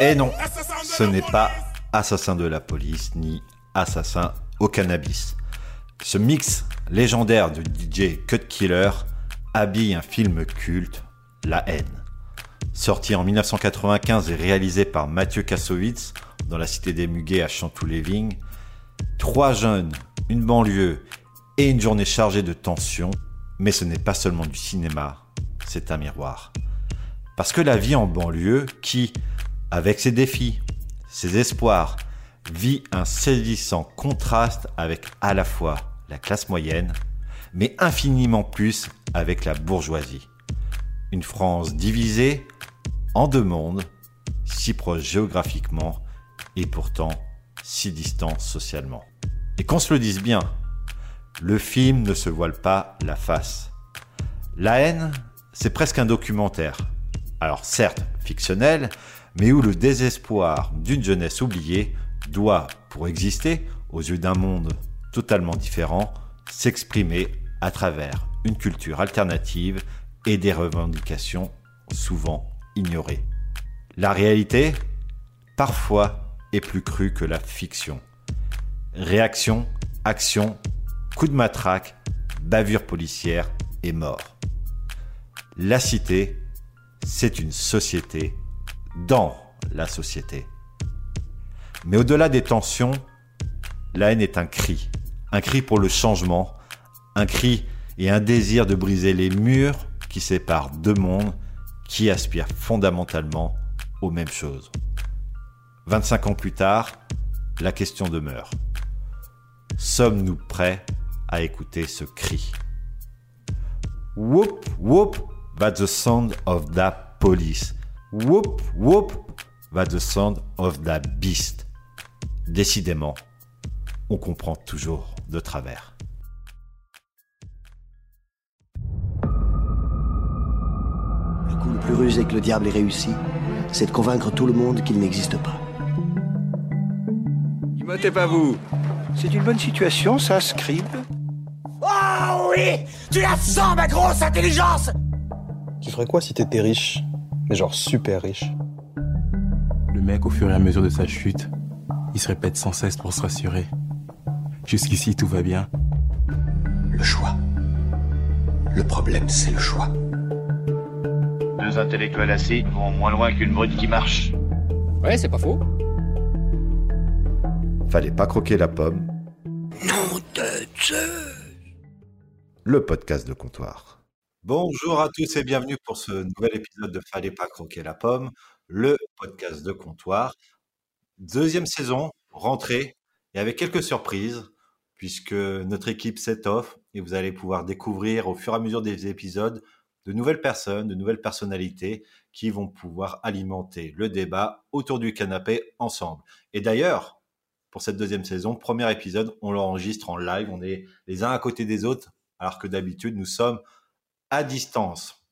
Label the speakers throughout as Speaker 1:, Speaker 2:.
Speaker 1: Et non, ce n'est pas Assassin de la police ni Assassin au cannabis. Ce mix légendaire de DJ Cut Killer habille un film culte, La haine. Sorti en 1995 et réalisé par Mathieu Kassovitz dans la cité des Muguets à Chantou-les-Vignes, trois jeunes, une banlieue et une journée chargée de tensions, mais ce n'est pas seulement du cinéma, c'est un miroir. Parce que la vie en banlieue, qui, avec ses défis, ses espoirs, vit un saisissant contraste avec à la fois la classe moyenne, mais infiniment plus avec la bourgeoisie. Une France divisée en deux mondes, si proches géographiquement et pourtant si distants socialement. Et qu'on se le dise bien, le film ne se voile pas la face. La haine, c'est presque un documentaire. Alors certes, fictionnel, mais où le désespoir d'une jeunesse oubliée doit, pour exister, aux yeux d'un monde totalement différent, s'exprimer à travers une culture alternative et des revendications souvent ignorées. La réalité, parfois, est plus crue que la fiction. Réaction, action, coup de matraque, bavure policière et mort. La cité, c'est une société dans la société. Mais au-delà des tensions, la haine est un cri, un cri pour le changement, un cri et un désir de briser les murs qui séparent deux mondes qui aspirent fondamentalement aux mêmes choses. 25 ans plus tard, la question demeure. Sommes-nous prêts à écouter ce cri? Whoop, whoop, that's the sound of that police. Whoop, whoop, that's the sound of that beast. Décidément, on comprend toujours de travers.
Speaker 2: Le coup le plus rusé que le diable ait réussi, c'est de convaincre tout le monde qu'il n'existe pas.
Speaker 3: Immotez pas vous.
Speaker 2: C'est une bonne situation, ça, Scribe
Speaker 4: Oh oui Tu la sens, ma grosse intelligence
Speaker 5: Tu ferais quoi si t'étais riche? Mais genre super riche
Speaker 6: Le mec, au fur et à mesure de sa chute, il se répète sans cesse pour se rassurer. Jusqu'ici, tout va bien.
Speaker 2: Le choix. Le problème, c'est le choix.
Speaker 7: Deux intellectuels assis vont moins loin qu'une brute qui marche.
Speaker 8: Ouais, c'est pas faux.
Speaker 1: Fallait pas croquer la pomme.
Speaker 4: Non de Dieu
Speaker 1: le podcast de comptoir. Bonjour à tous et bienvenue pour ce nouvel épisode de Fallait pas croquer la pomme, le podcast de comptoir. Deuxième saison, rentrée, et avec quelques surprises, puisque notre équipe s'étoffe et vous allez pouvoir découvrir au fur et à mesure des épisodes de nouvelles personnes, de nouvelles personnalités qui vont pouvoir alimenter le débat autour du canapé ensemble. Et d'ailleurs, pour cette deuxième saison, premier épisode, on l'enregistre en live, on est les uns à côté des autres alors que d'habitude, nous sommes à distance.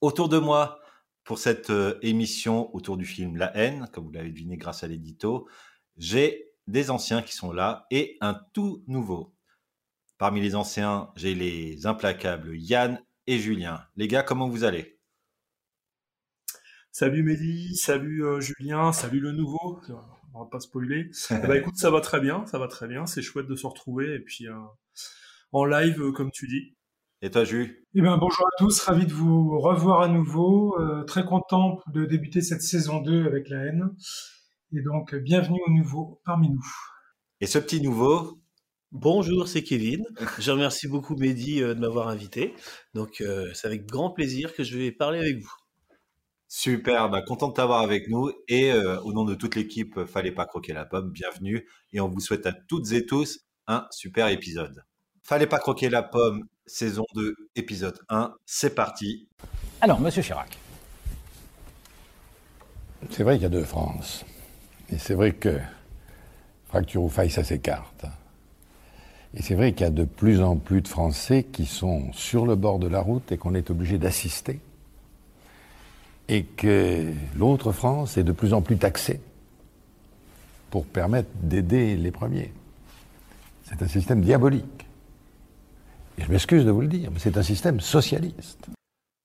Speaker 1: Autour de moi, pour cette euh, émission autour du film La haine, comme vous l'avez deviné grâce à l'édito, j'ai des anciens qui sont là et un tout nouveau. Parmi les anciens, j'ai les implacables Yann et Julien. Les gars, comment vous allez?
Speaker 9: Salut Mehdi, salut euh, Julien, salut le nouveau. On va pas spoiler. bah écoute, ça va très bien, ça va très bien. C'est chouette de se retrouver et puis euh, en live, comme tu dis.
Speaker 1: Et toi, Jules?
Speaker 10: Eh ben, bonjour à tous, ravi de vous revoir à nouveau. Euh, très content de débuter cette saison 2 avec la haine. Et donc, bienvenue au nouveau parmi nous.
Speaker 1: Et ce petit nouveau?
Speaker 11: Bonjour, c'est Kevin. Je remercie beaucoup Mehdi euh, de m'avoir invité. Donc, c'est avec grand plaisir que je vais parler avec vous.
Speaker 1: Super, bah, content de t'avoir avec nous et au nom de toute l'équipe, fallait pas croquer la pomme, bienvenue et on vous souhaite à toutes et tous un super épisode. Fallait pas croquer la pomme, saison 2, épisode 1. C'est parti.
Speaker 8: Alors, monsieur Chirac.
Speaker 12: C'est vrai qu'il y a deux France. Et c'est vrai que fracture ou faille, ça s'écarte. Et c'est vrai qu'il y a de plus en plus de Français qui sont sur le bord de la route et qu'on est obligé d'assister. Et que l'autre France est de plus en plus taxée pour permettre d'aider les premiers. C'est un système diabolique je m'excuse de vous le dire, mais c'est un système socialiste.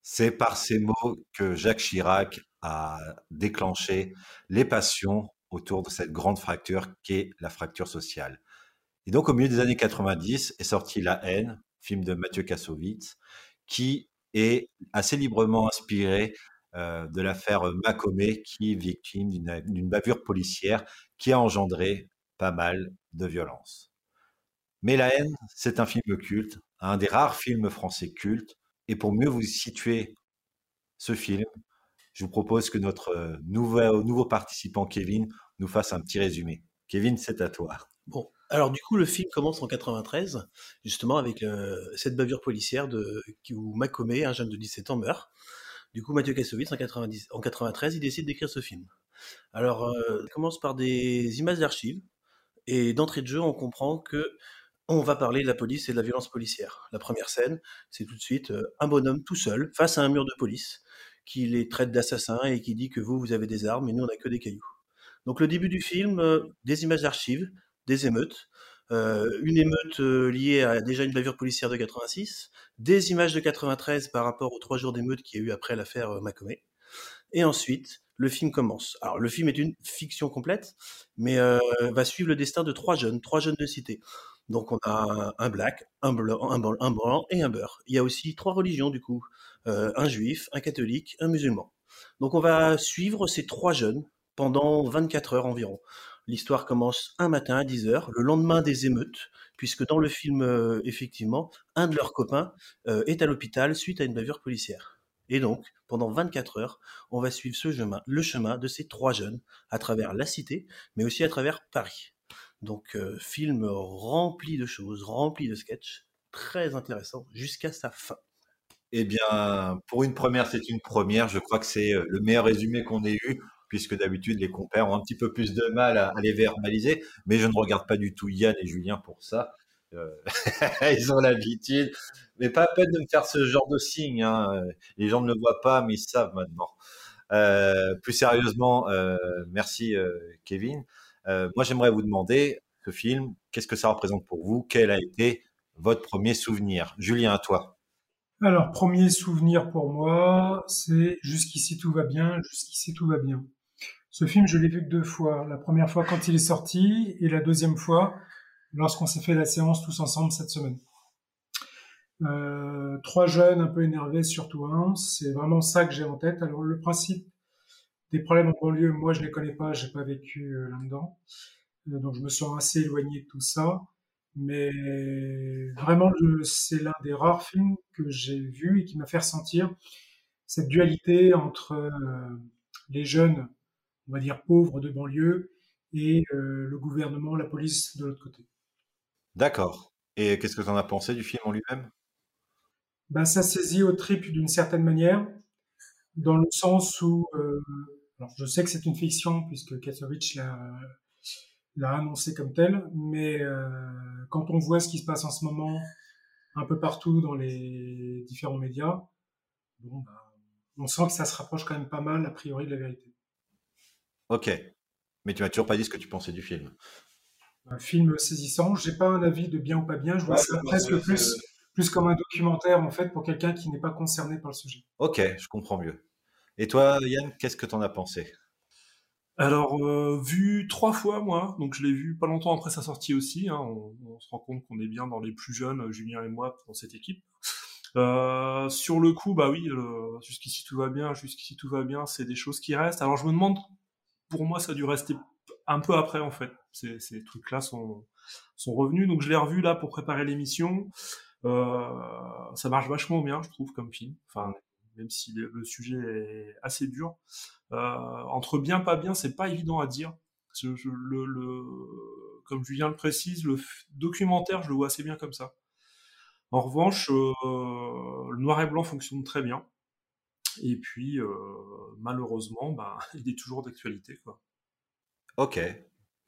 Speaker 1: C'est par ces mots que Jacques Chirac a déclenché les passions autour de cette grande fracture qu'est la fracture sociale. Et donc, au milieu des années 90 est sorti La haine, film de Mathieu Kassovitz, qui est assez librement inspiré euh, de l'affaire Macomé, qui est victime d'une bavure policière qui a engendré pas mal de violence. Mais La haine, c'est un film culte, un des rares films français cultes. Et pour mieux vous situer ce film, je vous propose que notre euh, nouveau, nouveau participant Kevin nous fasse un petit résumé. Kevin, c'est à toi.
Speaker 11: Bon, alors du coup, le film commence en 93, justement avec euh, cette bavure policière de, où Macomé, un jeune de 17 ans, meurt. Du coup, Mathieu Kassovitz, en, 90, en 93, il décide d'écrire ce film. Alors, euh, il commence par des images d'archives, et d'entrée de jeu, on comprend que on va parler de la police et de la violence policière. La première scène, c'est tout de suite euh, un bonhomme tout seul face à un mur de police qui les traite d'assassins et qui dit que vous, vous avez des armes et nous, on n'a que des cailloux. Donc le début du film, euh, des images d'archives, des émeutes, euh, une émeute liée à déjà une bavure policière de 86, des images de 93 par rapport aux trois jours d'émeute qu'il y a eu après l'affaire Macomé, et ensuite le film commence. Alors le film est une fiction complète, mais va suivre le destin de trois jeunes, trois jeunes de cité. Donc on a un black, un blanc, un blanc, et un beurre. Il y a aussi trois religions du coup, euh, un juif, un catholique, un musulman. Donc on va suivre ces trois jeunes pendant 24 heures environ. L'histoire commence un matin à 10 heures, le lendemain des émeutes, puisque dans le film, euh, effectivement, un de leurs copains euh, est à l'hôpital suite à une bavure policière. Et donc, pendant 24 heures, on va suivre ce chemin, le chemin de ces trois jeunes à travers la cité, mais aussi à travers Paris. Donc, euh, film rempli de choses, rempli de sketchs, très intéressant jusqu'à sa fin.
Speaker 1: Eh bien, pour une première, c'est une première. Je crois que c'est euh, le meilleur résumé qu'on ait eu, puisque d'habitude, les compères ont un petit peu plus de mal à, les verbaliser. Mais je ne regarde pas du tout Yann et Julien pour ça. Euh, ils ont l'habitude. Mais pas à peine de me faire ce genre de signe. Hein. Les gens ne le voient pas, mais ils savent maintenant. plus sérieusement, merci Kevin. Euh, moi, j'aimerais vous demander, ce film, qu'est-ce que ça représente pour vous? Quel a été votre premier souvenir? Julien, à toi.
Speaker 10: Alors, premier souvenir pour moi, c'est Jusqu'ici tout va bien, jusqu'ici tout va bien. Ce film, je l'ai vu que deux fois. La première fois quand il est sorti et la deuxième fois lorsqu'on s'est fait la séance tous ensemble cette semaine. Euh, trois jeunes un peu énervés, surtout un. C'est vraiment ça que j'ai en tête. Alors le principe des problèmes en banlieue, moi je les connais pas, j'ai pas vécu euh, là-dedans, euh, donc je me sens assez éloigné de tout ça. Mais vraiment, c'est l'un des rares films que j'ai vu et qui m'a fait ressentir cette dualité entre euh, les jeunes, on va dire pauvres de banlieue, et le gouvernement, la police de l'autre côté.
Speaker 1: D'accord. Et qu'est-ce que tu en as pensé du film en lui-même?
Speaker 10: Ben, Ça saisit au trip d'une certaine manière, dans le sens où alors, je sais que c'est une fiction puisque Katsovitch l'a annoncé comme tel, mais euh, quand on voit ce qui se passe en ce moment un peu partout dans les différents médias, bon, bah, on sent que ça se rapproche quand même pas mal a priori de la vérité.
Speaker 1: Ok, mais tu m'as toujours pas dit ce que tu pensais du film.
Speaker 10: Un film saisissant. J'ai pas un avis de bien ou pas bien. Je vois ça presque plus, plus comme un documentaire en fait pour quelqu'un qui n'est pas concerné par le sujet.
Speaker 1: Ok, je comprends mieux. Et toi, Yann, qu'est-ce que tu en as pensé?
Speaker 9: Alors, euh, vu trois fois, moi, donc je l'ai vu pas longtemps après sa sortie aussi, hein, on, se rend compte qu'on est bien dans les plus jeunes, Julien et moi, dans cette équipe. Euh, sur le coup, bah oui, jusqu'ici tout va bien, jusqu'ici tout va bien, c'est des choses qui restent. Alors je me demande, pour moi, ça a dû rester un peu après, en fait. Ces, ces trucs-là sont, sont revenus, donc je l'ai revu là pour préparer l'émission. Euh, ça marche vachement bien, je trouve, comme film. Enfin, même si le, sujet est assez dur. Euh, entre bien pas bien, c'est pas évident à dire. le, comme Julien le précise, le documentaire, je le vois assez bien comme ça. En revanche, euh, le noir et blanc fonctionne très bien. Et puis, euh, malheureusement, bah, il est toujours d'actualité. Quoi.
Speaker 1: Ok,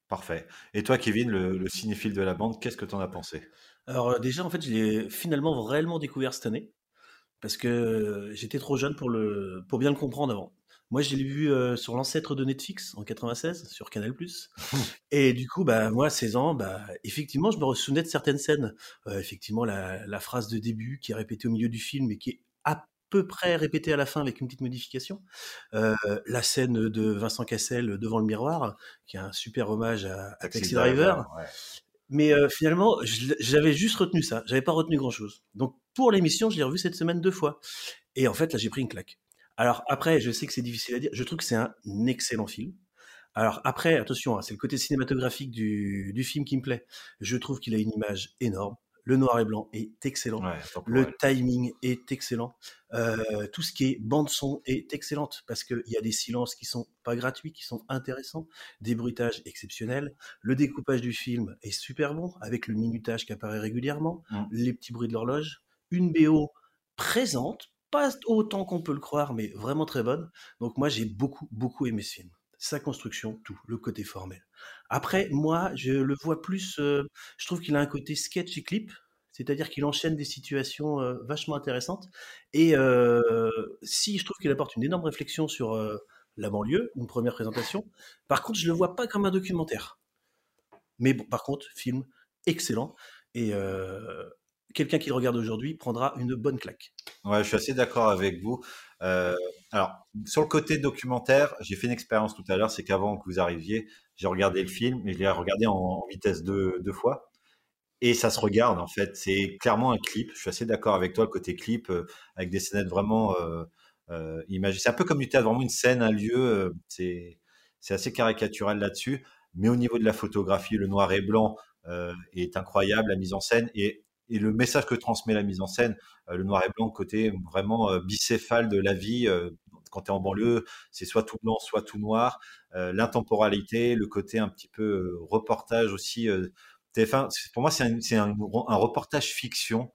Speaker 1: parfait. Et toi, Kevin, le, le cinéphile de la bande, qu'est-ce que tu en as pensé?
Speaker 11: Alors déjà, en fait, je l'ai finalement réellement découvert cette année parce que j'étais trop jeune pour le pour bien le comprendre avant. Moi, je l'ai vu euh, sur l'ancêtre de Netflix en 96 sur Canal+. et du coup, bah moi, 16 ans, bah effectivement, je me souvenais de certaines scènes. Euh, effectivement, la, la, phrase de début qui est répétée au milieu du film et qui est peu près répété à la fin avec une petite modification. Euh, la scène de Vincent Cassel devant le miroir, qui est un super hommage à, à Taxi, Driver. Mais euh, finalement, j'avais juste retenu ça. J'avais pas retenu grand chose. Donc pour l'émission, je l'ai revu cette semaine deux fois. Et en fait, là, j'ai pris une claque. Alors après, je sais que c'est difficile à dire. Je trouve que c'est un excellent film. Alors après, attention, hein, c'est le côté cinématographique du, du film qui me plaît. Je trouve qu'il a une image énorme. Le noir et blanc est excellent. le timing est excellent. Euh, tout ce qui est bande son est excellente parce qu'il y a des silences qui sont pas gratuits, qui sont intéressants, des bruitages exceptionnels. Le découpage du film est super bon avec le minutage qui apparaît régulièrement, mmh. les petits bruits de l'horloge, une BO présente, pas autant qu'on peut le croire, mais vraiment très bonne. Donc moi j'ai beaucoup beaucoup aimé ce film sa construction, tout, le côté formel. Après, moi, je le vois plus, euh, je trouve qu'il a un côté sketch et clip, c'est-à-dire qu'il enchaîne des situations euh, vachement intéressantes. Et euh, si je trouve qu'il apporte une énorme réflexion sur la banlieue, une première présentation, par contre, je le vois pas comme un documentaire. Mais bon, par contre, film excellent. Et quelqu'un qui le regarde aujourd'hui prendra une bonne claque.
Speaker 1: Ouais, je suis assez d'accord avec vous. Euh, alors, sur le côté documentaire, j'ai fait une expérience tout à l'heure, c'est qu'avant que vous arriviez, j'ai regardé le film, mais je l'ai regardé en, vitesse deux, deux, fois. Et ça se regarde, en fait. C'est clairement un clip. Je suis assez d'accord avec toi, le côté clip, euh, avec des scènes vraiment euh, euh imagées. C'est un peu comme du théâtre, vraiment une scène, un lieu. C'est assez caricatural là-dessus. Mais au niveau de la photographie, le noir et blanc est incroyable, la mise en scène. Et et le message que transmet la mise en scène, euh, le noir et blanc, côté vraiment euh, bicéphale de la vie. Euh, quand tu es en banlieue, c'est soit tout blanc, soit tout noir. L'intemporalité, le côté un petit peu reportage aussi. TF1, pour moi, c'est un, reportage fiction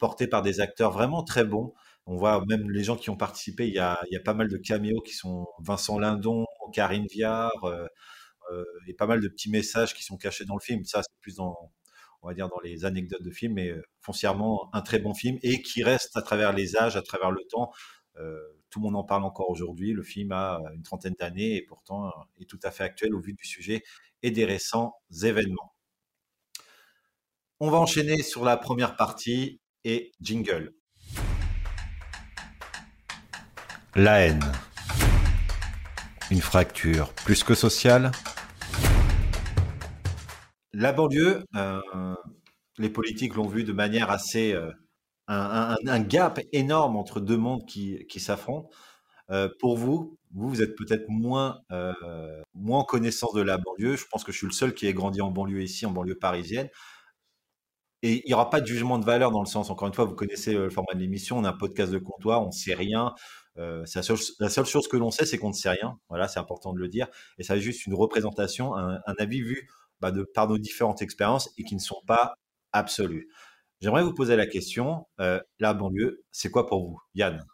Speaker 1: porté par des acteurs vraiment très bons. On voit même les gens qui ont participé, il y a, pas mal de caméos qui sont Vincent Lindon, Karine Viard, et pas mal de petits messages qui sont cachés dans le film. Ça, c'est plus dans, on va dire, dans les anecdotes de film, mais euh, foncièrement un très bon film et qui reste à travers les âges, à travers le temps. Euh, tout le monde en parle encore aujourd'hui. Le film a une trentaine d'années et pourtant euh, est tout à fait actuel au vu du sujet et des récents événements. On va enchaîner sur la première partie et jingle. La haine. Une fracture plus que sociale, la banlieue, euh, les politiques l'ont vu de manière assez. Euh, un, gap énorme entre deux mondes qui, s'affrontent. Euh, pour vous, vous, vous êtes peut-être moins, moins en connaissance de la banlieue. Je pense que je suis le seul qui ait grandi en banlieue ici, en banlieue parisienne. Et il n'y aura pas de jugement de valeur dans le sens, encore une fois, vous connaissez le format de l'émission, on a un podcast de comptoir, on ne sait rien. la, seule, la, seule, chose que l'on sait, c'est qu'on ne sait rien. Voilà, c'est important de le dire. Et ça, juste une représentation, un avis vu bah, de, par nos différentes expériences et qui ne sont pas absolues. J'aimerais vous poser la question, euh, la banlieue, c'est quoi pour vous Yann?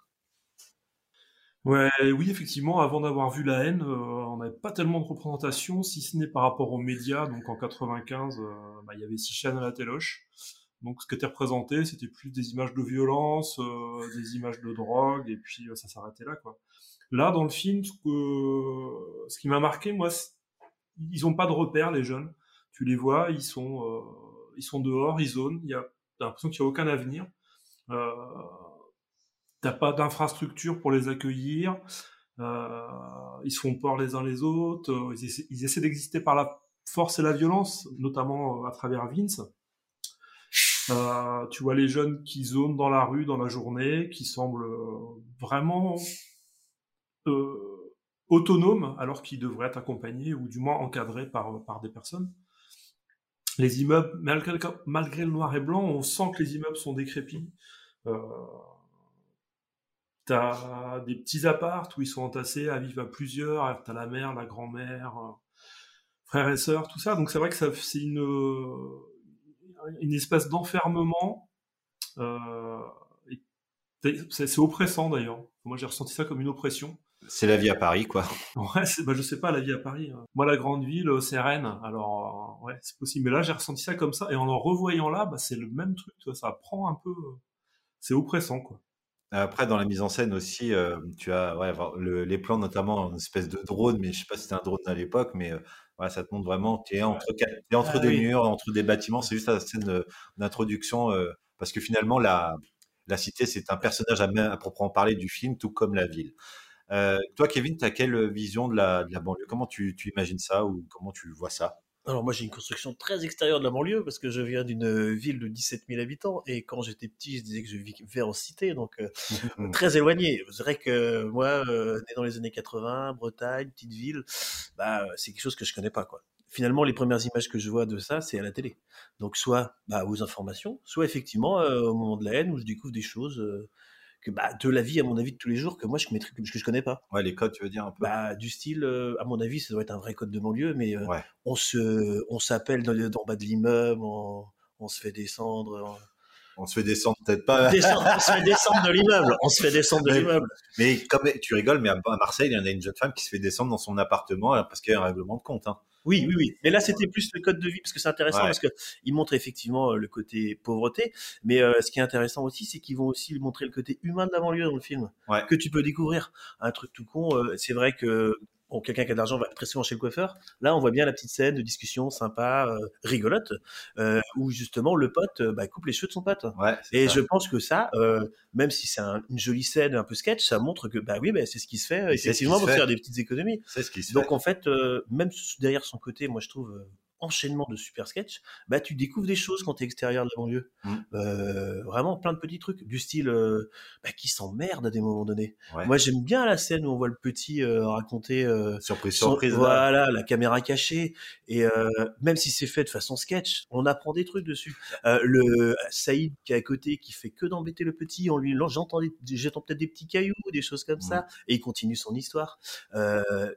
Speaker 9: Oui, effectivement, avant d'avoir vu La haine, euh, on n'avait pas tellement de représentation, si ce n'est par rapport aux médias. Donc en 95, euh, bah, il y avait six chaînes à la téloche. Donc ce qui était représenté, c'était plus des images de violence, des images de drogue, et puis ça s'arrêtait là. Là, dans le film, ce, ce qui m'a marqué, moi, ils n'ont pas de repères, les jeunes tu les vois, ils sont, euh, ils sont dehors, ils zonent, il y a, l'impression qu'il n'y a aucun avenir. Euh, t'as pas d'infrastructure pour les accueillir. Euh, ils se font peur les uns les autres. Euh, ils essaient, d'exister par la force et la violence, notamment à travers Vince. Euh, tu vois les jeunes qui zonent dans la rue dans la journée, qui semblent vraiment autonomes alors qu'ils devraient être accompagnés ou du moins encadrés par, par des personnes les immeubles, malgré, malgré, le noir et blanc, on sent que les immeubles sont décrépits. Euh, t'as des petits appartes où ils sont entassés à vivre à plusieurs. T'as la mère, la grand-mère, euh, frères et sœurs, tout ça. Donc c'est vrai que ça, c'est une, une espèce d'enfermement. Euh, c'est oppressant d'ailleurs. Moi j'ai ressenti ça comme une oppression.
Speaker 1: C'est la vie à Paris, quoi.
Speaker 9: Ouais, bah, je sais pas, la vie à Paris. Hein. Moi, la grande ville, euh, c'est Rennes. Alors, euh, ouais, c'est possible. Mais là, j'ai ressenti ça comme ça. Et en le revoyant là, bah, c'est le même truc. Ça prend un peu. Euh, c'est oppressant, quoi.
Speaker 1: Après, dans la mise en scène aussi, tu as ouais, les plans, notamment une espèce de drone, mais je sais pas si c'était un drone à l'époque, mais ouais, ça te montre vraiment, tu es entre, es entre ah des murs, entre des bâtiments. C'est juste la scène d'introduction, parce que finalement, la, la cité, c'est un personnage à, à, proprement parler du film, tout comme la ville. Euh, toi, Kevin, tu as quelle vision de la, de la banlieue? Comment tu, tu, imagines ça ou comment tu vois ça?
Speaker 11: Alors moi j'ai une construction très extérieure de la banlieue parce que je viens d'une ville de 17 000 habitants et quand j'étais petit je disais que je vivais en cité donc euh, très éloigné. C'est vrai que moi euh, né dans les années 80, Bretagne, petite ville, bah c'est quelque chose que je connais pas quoi. Finalement les premières images que je vois de ça c'est à la télé. Donc soit bah, aux informations, soit effectivement au moment de la haine où je découvre des choses que bah, de la vie à mon avis de tous les jours que moi je que je connais pas.
Speaker 1: Ouais, les codes, tu veux dire un peu?
Speaker 11: Bah, du style, euh, à mon avis, ça doit être un vrai code de banlieue, mais euh, on se, on s'appelle dans, dans bas de l'immeuble, on, on, se fait descendre.
Speaker 1: On... se fait descendre peut-être pas.
Speaker 11: Descendre, on se fait descendre de l'immeuble. On se fait descendre de l'immeuble.
Speaker 1: Mais comme tu rigoles, mais à Marseille, il y en a une jeune femme qui se fait descendre dans son appartement parce qu'il y a un règlement de compte. Hein.
Speaker 11: Oui, oui, oui. Mais là, c'était plus le code de vie parce que c'est intéressant parce que il montre effectivement euh, le côté pauvreté, mais euh, ce qui est intéressant aussi, c'est qu'ils vont aussi montrer le côté humain de la banlieue dans le film que tu peux découvrir. Un truc tout con, euh, c'est vrai que bon, quelqu'un qui a de l'argent va très souvent chez le coiffeur. Là, on voit bien la petite scène de discussion sympa, euh, rigolote, euh, où justement le pote euh, bah, coupe les cheveux de son pote.
Speaker 1: Ouais,
Speaker 11: et je pense que ça, euh, même si c'est un, une jolie scène, un peu sketch, ça montre que bah oui, bah, c'est ce qui se fait effectivement pour faire des petites économies.
Speaker 1: C'est ce qui se
Speaker 11: Donc
Speaker 1: fait.
Speaker 11: en fait, même derrière son côté, moi je trouve enchaînement de super sketch, bah tu découvres des choses quand tu es extérieur de la banlieue.
Speaker 1: Mmh.
Speaker 11: Euh, vraiment plein de petits trucs du style euh, bah, qui s'emmerde à des moments donnés. Moi j'aime bien la scène où on voit le petit euh, raconter
Speaker 1: surprise
Speaker 11: son,
Speaker 1: surprise
Speaker 11: voilà la caméra cachée et même si c'est fait de façon sketch, on apprend des trucs dessus. le Saïd qui est à côté qui fait que d'embêter le petit, on lui j'entends j'entends peut-être des petits cailloux, des choses comme ça et il continue son histoire.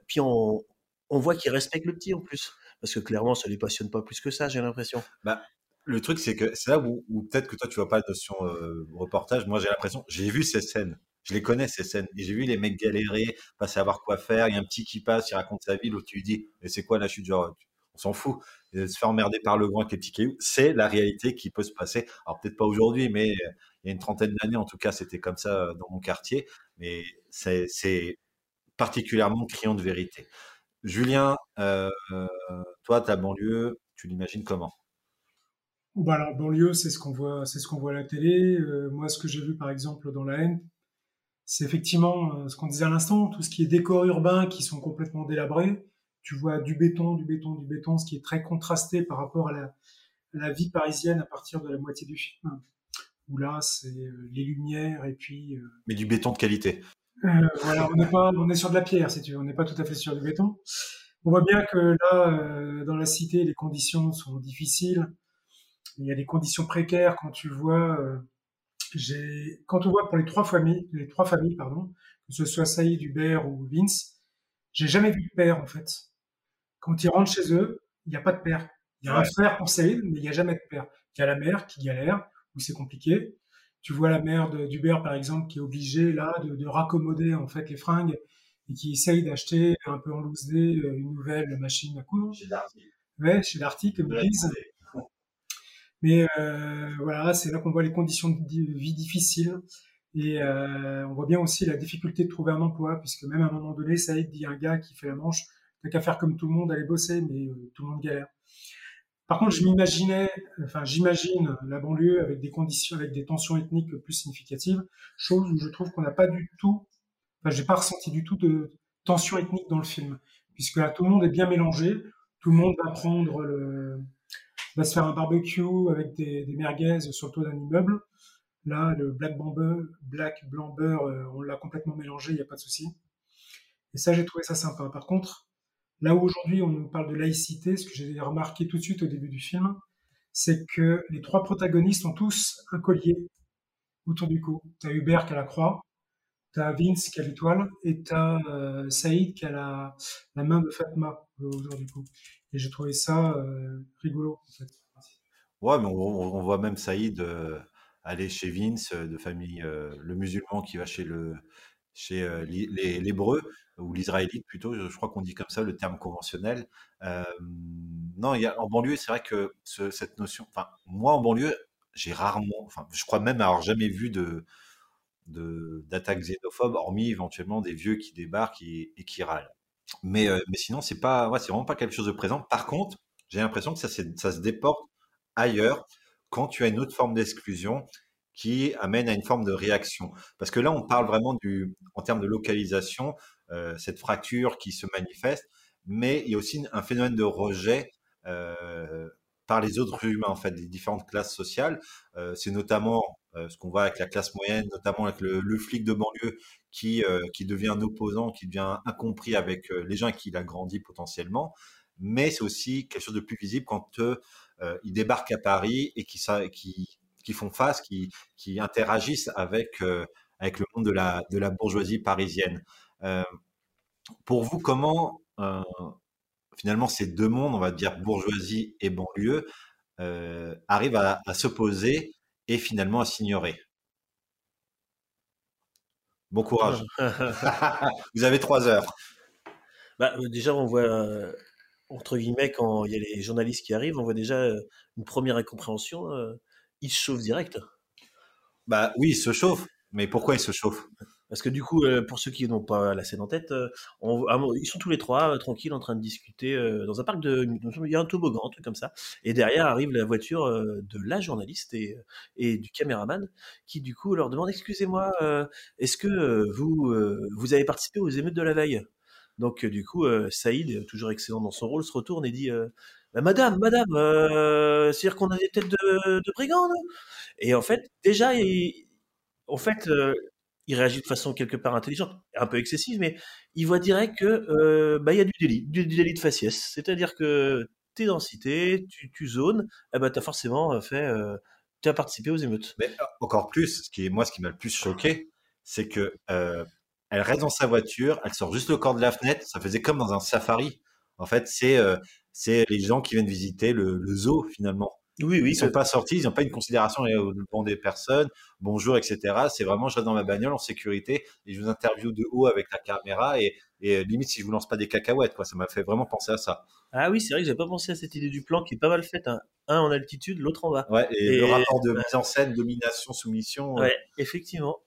Speaker 11: puis on on voit qu'il respecte le petit en plus parce que clairement, ça les passionne pas plus que ça, j'ai l'impression.
Speaker 1: Bah, le truc, c'est que c'est là où, peut-être que toi, tu vois pas la notion euh, reportage. Moi, j'ai l'impression, j'ai vu ces scènes. Je les connais, ces scènes. Et j'ai vu les mecs galérer, pas savoir quoi faire. Il y a un petit qui passe, il raconte sa vie, où tu lui dis, mais c'est quoi la chute genre, on s'en fout. Se faire emmerder par le grand avec les petits cailloux, c'est la réalité qui peut se passer. Alors peut-être pas aujourd'hui, mais il y a une trentaine d'années, en tout cas, c'était comme ça euh, dans mon quartier. Mais c'est particulièrement criant de vérité. Julien, euh, toi, ta banlieue, tu l'imagines comment?
Speaker 10: Bah alors, banlieue, c'est ce qu'on voit, c'est ce qu'on voit à la télé. Euh, moi, ce que j'ai vu, par exemple, dans la haine, c'est effectivement euh, ce qu'on disait à l'instant, tout ce qui est décors urbains qui sont complètement délabrés. Tu vois du béton, du béton, du béton, ce qui est très contrasté par rapport à la, la vie parisienne à partir de la moitié du film. Où là, c'est les lumières et puis.
Speaker 1: Mais du béton de qualité.
Speaker 10: Euh, voilà, on est pas, on est sur de la pierre, si tu veux, on n'est pas tout à fait sur du béton. On voit bien que là, euh, dans la cité, les conditions sont difficiles. Il y a des conditions précaires quand tu vois, euh, j'ai, quand on voit pour les trois familles, les trois familles, pardon, que ce soit Saïd, Hubert ou Vince, j'ai jamais vu de père en fait. Quand ils rentrent chez eux, il n'y a pas de père. Il y a un frère pour Saïd, mais il n'y a jamais de père. Il y a la mère qui galère, où c'est compliqué tu vois la mère d'Hubert par exemple qui est obligée là de, de, raccommoder en fait les fringues et qui essaye d'acheter un peu en loose day une nouvelle machine à coudre.
Speaker 1: Chez Darty.
Speaker 10: Ouais, chez Darty comme ils disent. Mais euh, voilà, c'est là qu'on voit les conditions de vie difficiles et euh, on voit bien aussi la difficulté de trouver un emploi puisque même à un moment donné, ça aide dit un gars qui fait la manche, t'as qu'à faire comme tout le monde, aller bosser, mais euh, tout le monde galère. Par contre, je m'imaginais, enfin, j'imagine la banlieue avec des conditions, avec des tensions ethniques plus significatives, chose où je trouve qu'on n'a pas du tout, enfin, j'ai pas ressenti du tout de tension ethnique dans le film, puisque là, tout le monde est bien mélangé, tout le monde va prendre le, va se faire un barbecue avec des, des merguez sur le toit d'un immeuble. Là, le black blanc black blanc beurre, euh, on l'a complètement mélangé, il n'y a pas de souci. Et ça, j'ai trouvé ça sympa. Par contre, Là où aujourd'hui on nous parle de laïcité, ce que j'ai remarqué tout de suite au début du film, c'est que les trois protagonistes ont tous un collier autour du cou. Tu as Hubert qui a la croix, tu as Vince qui a l'étoile, et tu as euh, Saïd qui a la, main de Fatma autour du cou. Et j'ai trouvé ça euh, rigolo, en fait.
Speaker 1: Ouais, mais on, on voit même Saïd euh, aller chez Vince, euh, de famille, euh, le musulman qui va chez le chez euh, l'hébreu ou l'israélite plutôt, je, crois qu'on dit comme ça le terme conventionnel. Euh, non, il y a, en banlieue, c'est vrai que ce, cette notion, enfin moi en banlieue, j'ai rarement, enfin je crois même avoir jamais vu de d'attaques xénophobes, hormis éventuellement des vieux qui débarquent et, et qui râlent. Mais, euh, mais sinon, c'est pas, ouais, c'est vraiment pas quelque chose de présent. Par contre, j'ai l'impression que ça, ça se déporte ailleurs quand tu as une autre forme d'exclusion qui amène à une forme de réaction. Parce que là, on parle vraiment du, en termes de localisation, euh, cette fracture qui se manifeste, mais il y a aussi un phénomène de rejet euh, par les autres humains, en fait, des différentes classes sociales. Euh, c'est notamment ce qu'on voit avec la classe moyenne, notamment avec le, flic de banlieue qui, qui devient un opposant, qui devient incompris avec les gens qui il a grandi potentiellement. Mais c'est aussi quelque chose de plus visible quand ils débarquent à Paris et qui, qui, qui font face, qui, qui interagissent avec, euh, avec le monde de la, de la bourgeoisie parisienne. Euh, pour vous, comment euh, finalement ces deux mondes, on va dire bourgeoisie et banlieue, arrivent à, à s'opposer et finalement à s'ignorer? Bon courage. vous avez trois heures.
Speaker 11: Bah, déjà, on voit, entre guillemets, quand il y a les journalistes qui arrivent, on voit déjà une première incompréhension. euh, ils se chauffent direct.
Speaker 1: Bah oui, ils se chauffent. Mais pourquoi ils se chauffent
Speaker 11: Parce que du coup, euh, pour ceux qui n'ont pas la scène en tête, euh, on- ils sont tous les trois euh, tranquilles en train de discuter dans un parc de, il y a un toboggan, un truc comme ça. Et derrière arrive la voiture de la journaliste et, et du caméraman qui du coup leur demande excusez-moi, est-ce que vous vous avez participé aux émeutes de la veille? Donc euh, du coup, euh, Saïd, toujours excellent dans son rôle, se retourne et dit euh, Bah, Madame, Madame, euh, c'est-à-dire qu'on a des têtes de, de brigands, Et en fait, déjà, il, en fait, euh, il réagit de façon quelque part intelligente, un peu excessive, mais il voit direct que euh, bah y a du délit, du, délit de faciès. C'est-à-dire que t'es dans cité, tu, zones, eh ben t'as forcément fait, euh, participé aux émeutes.
Speaker 1: Mais encore plus, ce qui est moi, ce qui m'a le plus choqué, c'est que elle reste dans sa voiture, elle sort juste le corps de la fenêtre. Ça faisait comme dans un safari. En fait, c'est euh, c'est les gens qui viennent visiter le, le zoo finalement.
Speaker 11: Oui, oui.
Speaker 1: Ils sont pas sortis, ils n'ont pas une considération euh, devant des personnes. Bonjour, etc. C'est vraiment, je reste dans ma bagnole en sécurité et je vous interview de haut avec la caméra et, et euh, limite si je vous lance pas des cacahuètes, quoi. Ça m'a fait vraiment penser à ça.
Speaker 11: Ah oui, c'est vrai que j'avais pas pensé à cette idée du plan qui est pas mal faite. hein. Un en altitude, l'autre en bas.
Speaker 1: Ouais. Et,
Speaker 11: Et-
Speaker 1: le rapport de mise en scène, domination, soumission. euh,
Speaker 11: Ouais, effectivement.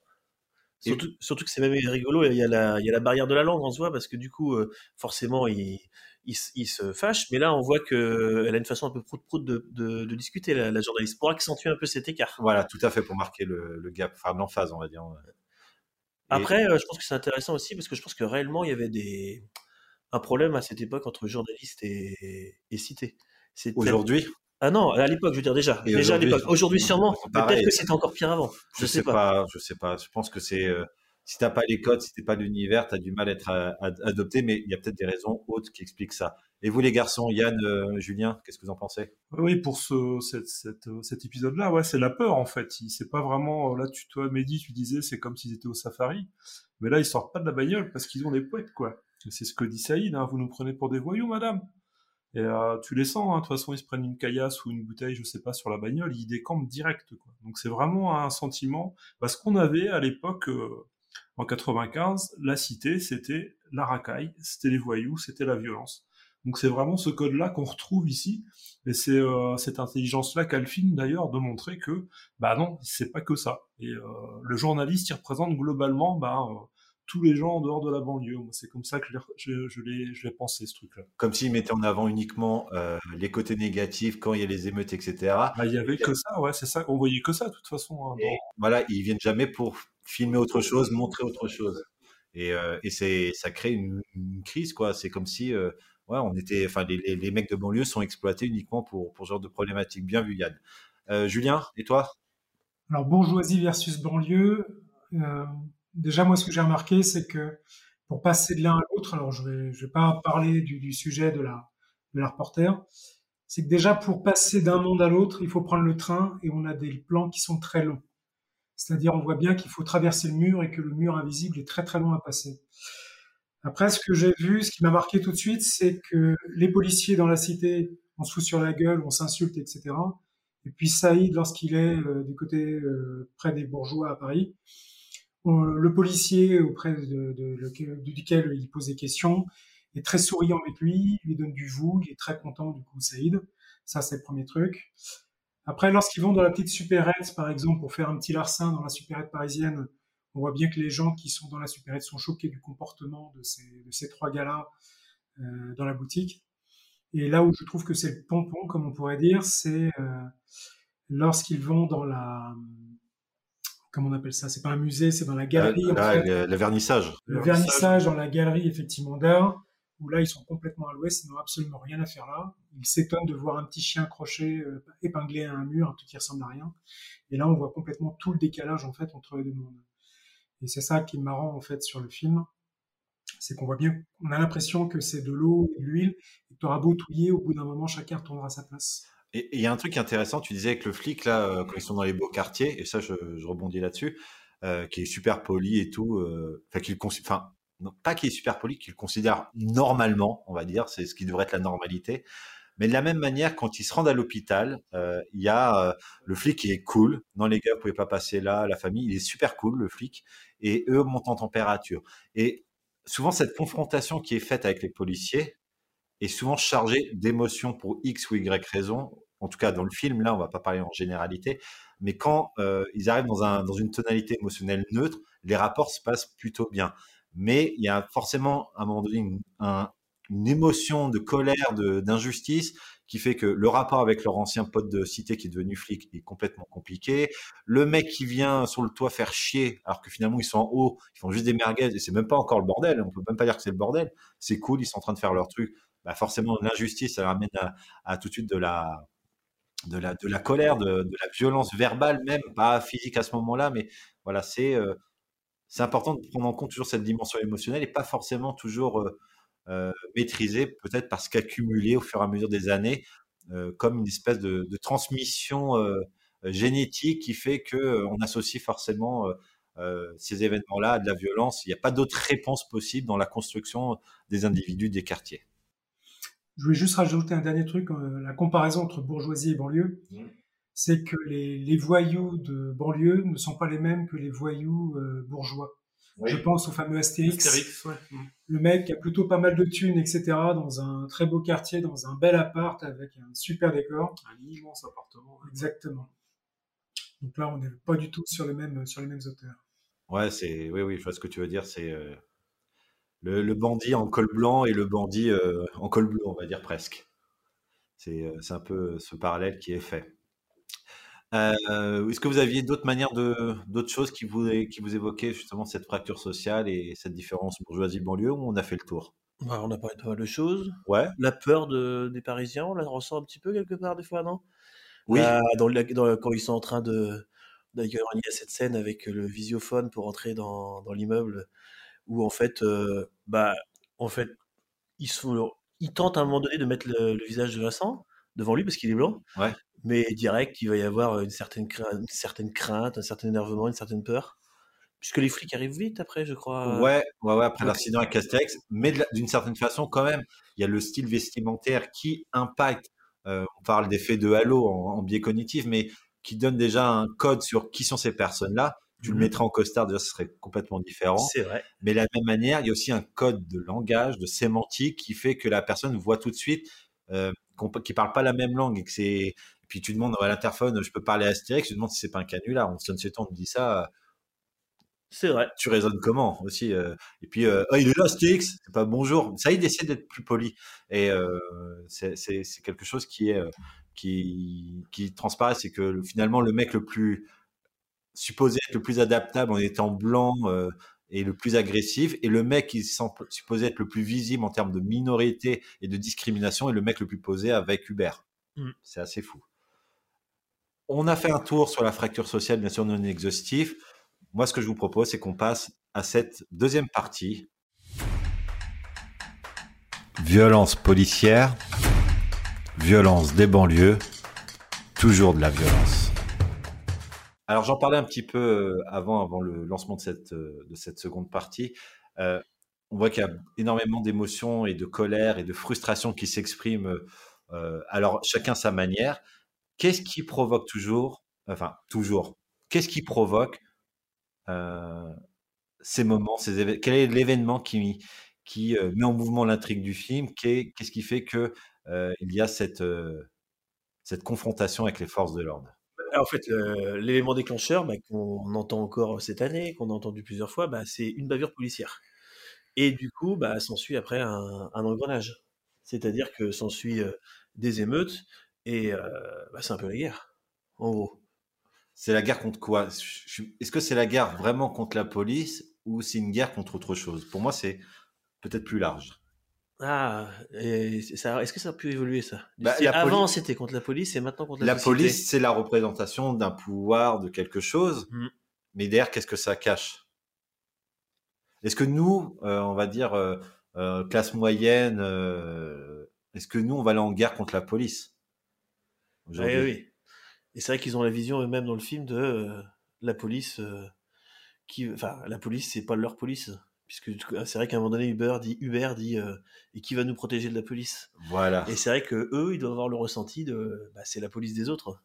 Speaker 1: Et-
Speaker 11: Surtout, que c'est même rigolo, il y, a la, il y a la barrière de la langue en soi, parce que du coup, euh, forcément, il, il, se- il se fâche, mais là, on voit qu'elle a une façon un peu prout-prout de, de, de discuter, la, la journaliste, pour accentuer un peu cet écart.
Speaker 1: Voilà, tout à fait pour marquer le, le gap, enfin l'emphase, on va dire.
Speaker 11: Après, euh, je pense que c'est intéressant aussi, parce que je pense que réellement, il y avait des, un problème à cette époque entre journaliste et, et cité.
Speaker 1: Aujourd'hui,
Speaker 11: Ah non, à l'époque, je veux dire déjà.
Speaker 1: Et
Speaker 11: déjà à l'époque. Aujourd'hui, sûrement. Peut-être que c'était encore pire avant.
Speaker 1: je, sais pas. je sais pas. Je pense que c'est euh, si t'as pas les codes, si t'es pas l'univers, t'as du mal à être euh, ad- adopté, mais il y a peut-être des raisons autres qui expliquent ça. Et vous les garçons, Yann, euh, Julien, qu'est-ce que vous en pensez?
Speaker 9: Oui, pour ce, cette, cette, euh, cet épisode-là, ouais, c'est la peur en fait. C'est pas vraiment là. Tu toi, Mehdi, tu disais, c'est comme s'ils étaient au safari, mais là ils sortent pas de la bagnole parce qu'ils ont des poètes quoi. C'est ce que dit Saïd. Hein, vous nous prenez pour des voyous, madame. Et euh, tu les sens. hein, De toute façon, ils se prennent une caillasse ou une bouteille, je sais pas, sur la bagnole, ils décampent direct quoi. Donc c'est vraiment un sentiment. Parce qu'on avait à l'époque. euh, en 95, la cité, c'était la racaille, c'était les voyous, c'était la violence. Donc c'est vraiment ce code-là qu'on retrouve ici, et c'est euh, cette intelligence-là qu'a le film d'ailleurs de montrer que, bah non, c'est pas que ça. Et euh, le journaliste, il représente globalement, bah, euh, tous les gens en dehors de la banlieue. Moi, c'est comme ça que je l'ai, je, pensé ce truc-là.
Speaker 1: Comme s'ils mettaient en avant uniquement euh, les côtés négatifs quand il y a les émeutes, etc.
Speaker 9: Bah, il y avait que ça, ouais, c'est ça. On voyait que ça de toute façon. hein,
Speaker 1: Et voilà, ils viennent jamais pour filmer autre chose, montrer autre chose. Et, euh, et ça crée une, une crise, quoi. C'est comme si, euh, ouais, on était, enfin, les, les, les mecs de banlieue sont exploités uniquement pour, pour ce genre de problématique. Bien vu, Yann. Euh, Julien, et toi?
Speaker 10: Alors, bourgeoisie versus banlieue, euh, déjà, moi, ce que j'ai remarqué, c'est que pour passer de l'un à l'autre, alors je vais, vais pas parler du, sujet de la, de reporter, c'est que déjà, pour passer d'un monde à l'autre, il faut prendre le train et on a des plans qui sont très longs. C'est-à-dire, on voit bien qu'il faut traverser le mur et que le mur invisible est très très long à passer. Après, ce que j'ai vu, ce qui m'a marqué tout de suite, c'est que les policiers dans la cité, on se fout sur la gueule, on s'insulte, etc. Et puis Saïd, lorsqu'il est euh, du côté euh, près des bourgeois à Paris, le policier auprès duquel il pose des questions est très souriant avec lui, lui donne du vous, il est très content du coup Saïd. Ça c'est le premier truc. Après, lorsqu'ils vont dans la petite supérette, par exemple, pour faire un petit larcin dans la supérette parisienne, on voit bien que les gens qui sont dans la supérette sont choqués du comportement de ces, de ces trois gars-là euh, dans la boutique. Et là où je trouve que c'est le pompon, comme on pourrait dire, c'est euh, lorsqu'ils vont dans la comment on appelle ça C'est pas un musée, c'est dans la galerie.
Speaker 1: Euh,
Speaker 10: en
Speaker 1: là,
Speaker 10: fait.
Speaker 1: le, le vernissage.
Speaker 10: Le vernissage dans la galerie, effectivement, d'art, où là, ils sont complètement à l'ouest, ils n'ont absolument rien à faire là. Ils s'étonnent de voir un petit chien accroché, euh, épinglé à un mur, un truc qui ressemble à rien. Et là, on voit complètement tout le décalage, en fait, entre les deux mondes. Et c'est ça qui est marrant, en fait, sur le film. C'est qu'on voit bien, on a l'impression que c'est de l'eau et de l'huile, et que t'auras beau touiller, au bout d'un moment, chacun retournera à sa place.
Speaker 1: Et il y a un truc intéressant, tu disais avec le flic, là, euh, quand ils sont dans les beaux quartiers, et ça, je, je rebondis là-dessus, euh, qui est super poli et tout, euh, enfin, qu'il enfin, pas qu'il est super poli, qu'il considère normalement, on va dire, c'est ce qui devrait être la normalité. Mais de la même manière, quand ils se rendent à l'hôpital, euh, il y a euh, le flic qui est cool. Non, les gars, vous pouvez pas passer là, la famille, il est super cool, le flic. Et eux montent en température. Et souvent, cette confrontation qui est faite avec les policiers est souvent chargée d'émotions pour X ou Y raison. En tout cas, dans le film, là, on va pas parler en généralité. Mais quand euh, ils arrivent dans, un, dans une tonalité émotionnelle neutre, les rapports se passent plutôt bien. Mais il y a forcément, à un moment donné, une, un- une émotion de colère, d'injustice, qui fait que le rapport avec leur ancien pote de cité qui est devenu flic est complètement compliqué. Le mec qui vient sur le toit faire chier, alors que finalement ils sont en haut, ils font juste des merguez, et c'est même pas encore le bordel, on peut même pas dire que c'est le bordel, c'est cool, ils sont en train de faire leur truc. Bah forcément, l'injustice, ça ramène à, tout de suite de la, colère, de, la violence verbale même, pas physique à ce moment-là, mais voilà, c'est euh, c'est important de prendre en compte toujours cette dimension émotionnelle et pas forcément toujours euh, euh, maîtrisée, peut-être parce qu'accumulée au fur et à mesure des années, comme une espèce de, transmission génétique qui fait que euh, on associe forcément ces événements-là à de la violence. Il n'y a pas d'autre réponse possible dans la construction des individus des quartiers.
Speaker 10: Je voulais juste rajouter un dernier truc, euh, la comparaison entre bourgeoisie et banlieue,
Speaker 1: Mmh.
Speaker 10: c'est que les, les voyous de banlieue ne sont pas les mêmes que les voyous euh, bourgeois.
Speaker 1: Oui.
Speaker 10: Je pense au fameux Astérix,
Speaker 9: Astérix, ouais. Mm.
Speaker 10: le mec qui a plutôt pas mal de thunes, etc., dans un très beau quartier, dans un bel appart avec un super décor.
Speaker 9: Un immense appartement. ouais.
Speaker 10: Exactement. Donc là, on n'est pas du tout sur les mêmes, sur les mêmes auteurs.
Speaker 1: Ouais, c'est oui, oui, je vois ce que tu veux dire. C'est euh, le, le bandit en col blanc et le bandit euh, en col bleu, on va dire presque. C'est euh, c'est un peu ce parallèle qui est fait. Euh, Est-ce que vous aviez d'autres manières de d'autres choses qui vous qui vous évoquaient justement cette fracture sociale et cette différence bourgeoisie-banlieue ou on a fait le tour?
Speaker 11: Bah, on a parlé de pas mal de choses.
Speaker 1: Ouais.
Speaker 11: La peur de, des Parisiens, on la ressent un petit peu quelque part des fois, non?
Speaker 1: Oui.
Speaker 11: Là, dans la- dans- Quand ils sont en train de d'ailleurs il y a cette scène avec le visiophone pour entrer dans, dans l'immeuble où en fait, euh, bah, en fait, ils sont, ils tentent à un moment donné de mettre le, le visage de Vincent devant lui parce qu'il est blanc,
Speaker 1: Ouais.
Speaker 11: mais direct il va y avoir une certaine crainte, une certaine crainte, un certain énervement, une certaine peur, puisque les flics arrivent vite après, je crois.
Speaker 1: Ouais, ouais, ouais, après
Speaker 11: donc-
Speaker 1: l'incident avec Castex, mais d'une certaine façon, quand même, il y a le style vestimentaire qui impacte. euh, on parle d'effet de halo en, en biais cognitif, mais qui donne déjà un code sur qui sont ces personnes-là. Tu le
Speaker 11: Mhm.
Speaker 1: mettrais en costard, déjà, ce serait complètement différent.
Speaker 11: C'est vrai.
Speaker 1: Mais de la même manière, il y a aussi un code de langage, de sémantique, qui fait que la personne voit tout de suite euh, qu'on qu'ils parlent pas la même langue et que c'est. Puis tu demandes à l'interphone, je peux parler à Astérix, tu demandes si c'est pas un canular. On sonne on te dit ça
Speaker 11: C'est vrai.
Speaker 1: tu raisonnes comment aussi euh, et puis euh, Ah, il est là Stix c'est pas bonjour ça il essaie d'être plus poli et euh, c'est quelque chose qui est qui qui transparaît c'est que le- finalement le mec le plus supposé être le plus adaptable en étant blanc euh, et le plus agressif et le mec qui semble supposé être le plus visible en termes de minorité et de discrimination est le mec le plus posé avec Hubert
Speaker 11: Mm.
Speaker 1: c'est assez fou on a fait un tour sur la fracture sociale bien sûr non exhaustif moi, ce que je vous propose, c'est qu'on passe à cette deuxième partie. Violence policière, violence des banlieues, toujours de la violence. Alors, j'en parlais un petit peu avant, avant le lancement de cette, de cette seconde partie. On voit qu'il y a énormément d'émotions et de colère et de frustration qui s'expriment, alors chacun sa manière. Qu'est-ce qui provoque toujours, enfin toujours, qu'est-ce qui provoque ces moments, ces évé- quel est l'événement qui, met en mouvement l'intrigue du film? Qu'est- Qu'est-ce qui fait que il y a cette confrontation avec les forces de l'ordre?
Speaker 11: En fait, l'élément déclencheur bah, qu'on entend encore cette année, qu'on a entendu plusieurs fois, bah, c'est une bavure policière. Et du coup, bah, s'ensuit après un, engrenage. C'est-à-dire que s'ensuit des émeutes et bah, c'est un peu la guerre, en gros.
Speaker 1: c'est la guerre contre quoi? Est-ce que c'est la guerre vraiment contre la police ou c'est une guerre contre autre chose? Pour moi, c'est peut-être plus large.
Speaker 11: Ah, est-ce que ça a pu évoluer ça?
Speaker 1: Bah,
Speaker 11: Avant c'était contre la police et maintenant contre la,
Speaker 1: La
Speaker 11: société.
Speaker 1: police, c'est la représentation d'un pouvoir, de quelque chose.
Speaker 11: Mm.
Speaker 1: Mais derrière, qu'est-ce que ça cache? Est-ce que nous, euh, on va dire euh, euh, classe moyenne, est-ce que nous, on va aller en guerre contre la police?
Speaker 11: Oui, oui. Et c'est vrai qu'ils ont la vision eux-mêmes dans le film de la police qui, enfin, la police c'est pas leur police, puisque c'est vrai qu'à un moment donné Hubert dit, Hubert dit, euh, et qui va nous protéger de la police?
Speaker 1: Voilà.
Speaker 11: Et c'est vrai que eux, ils doivent avoir le ressenti de, bah, c'est la police des autres.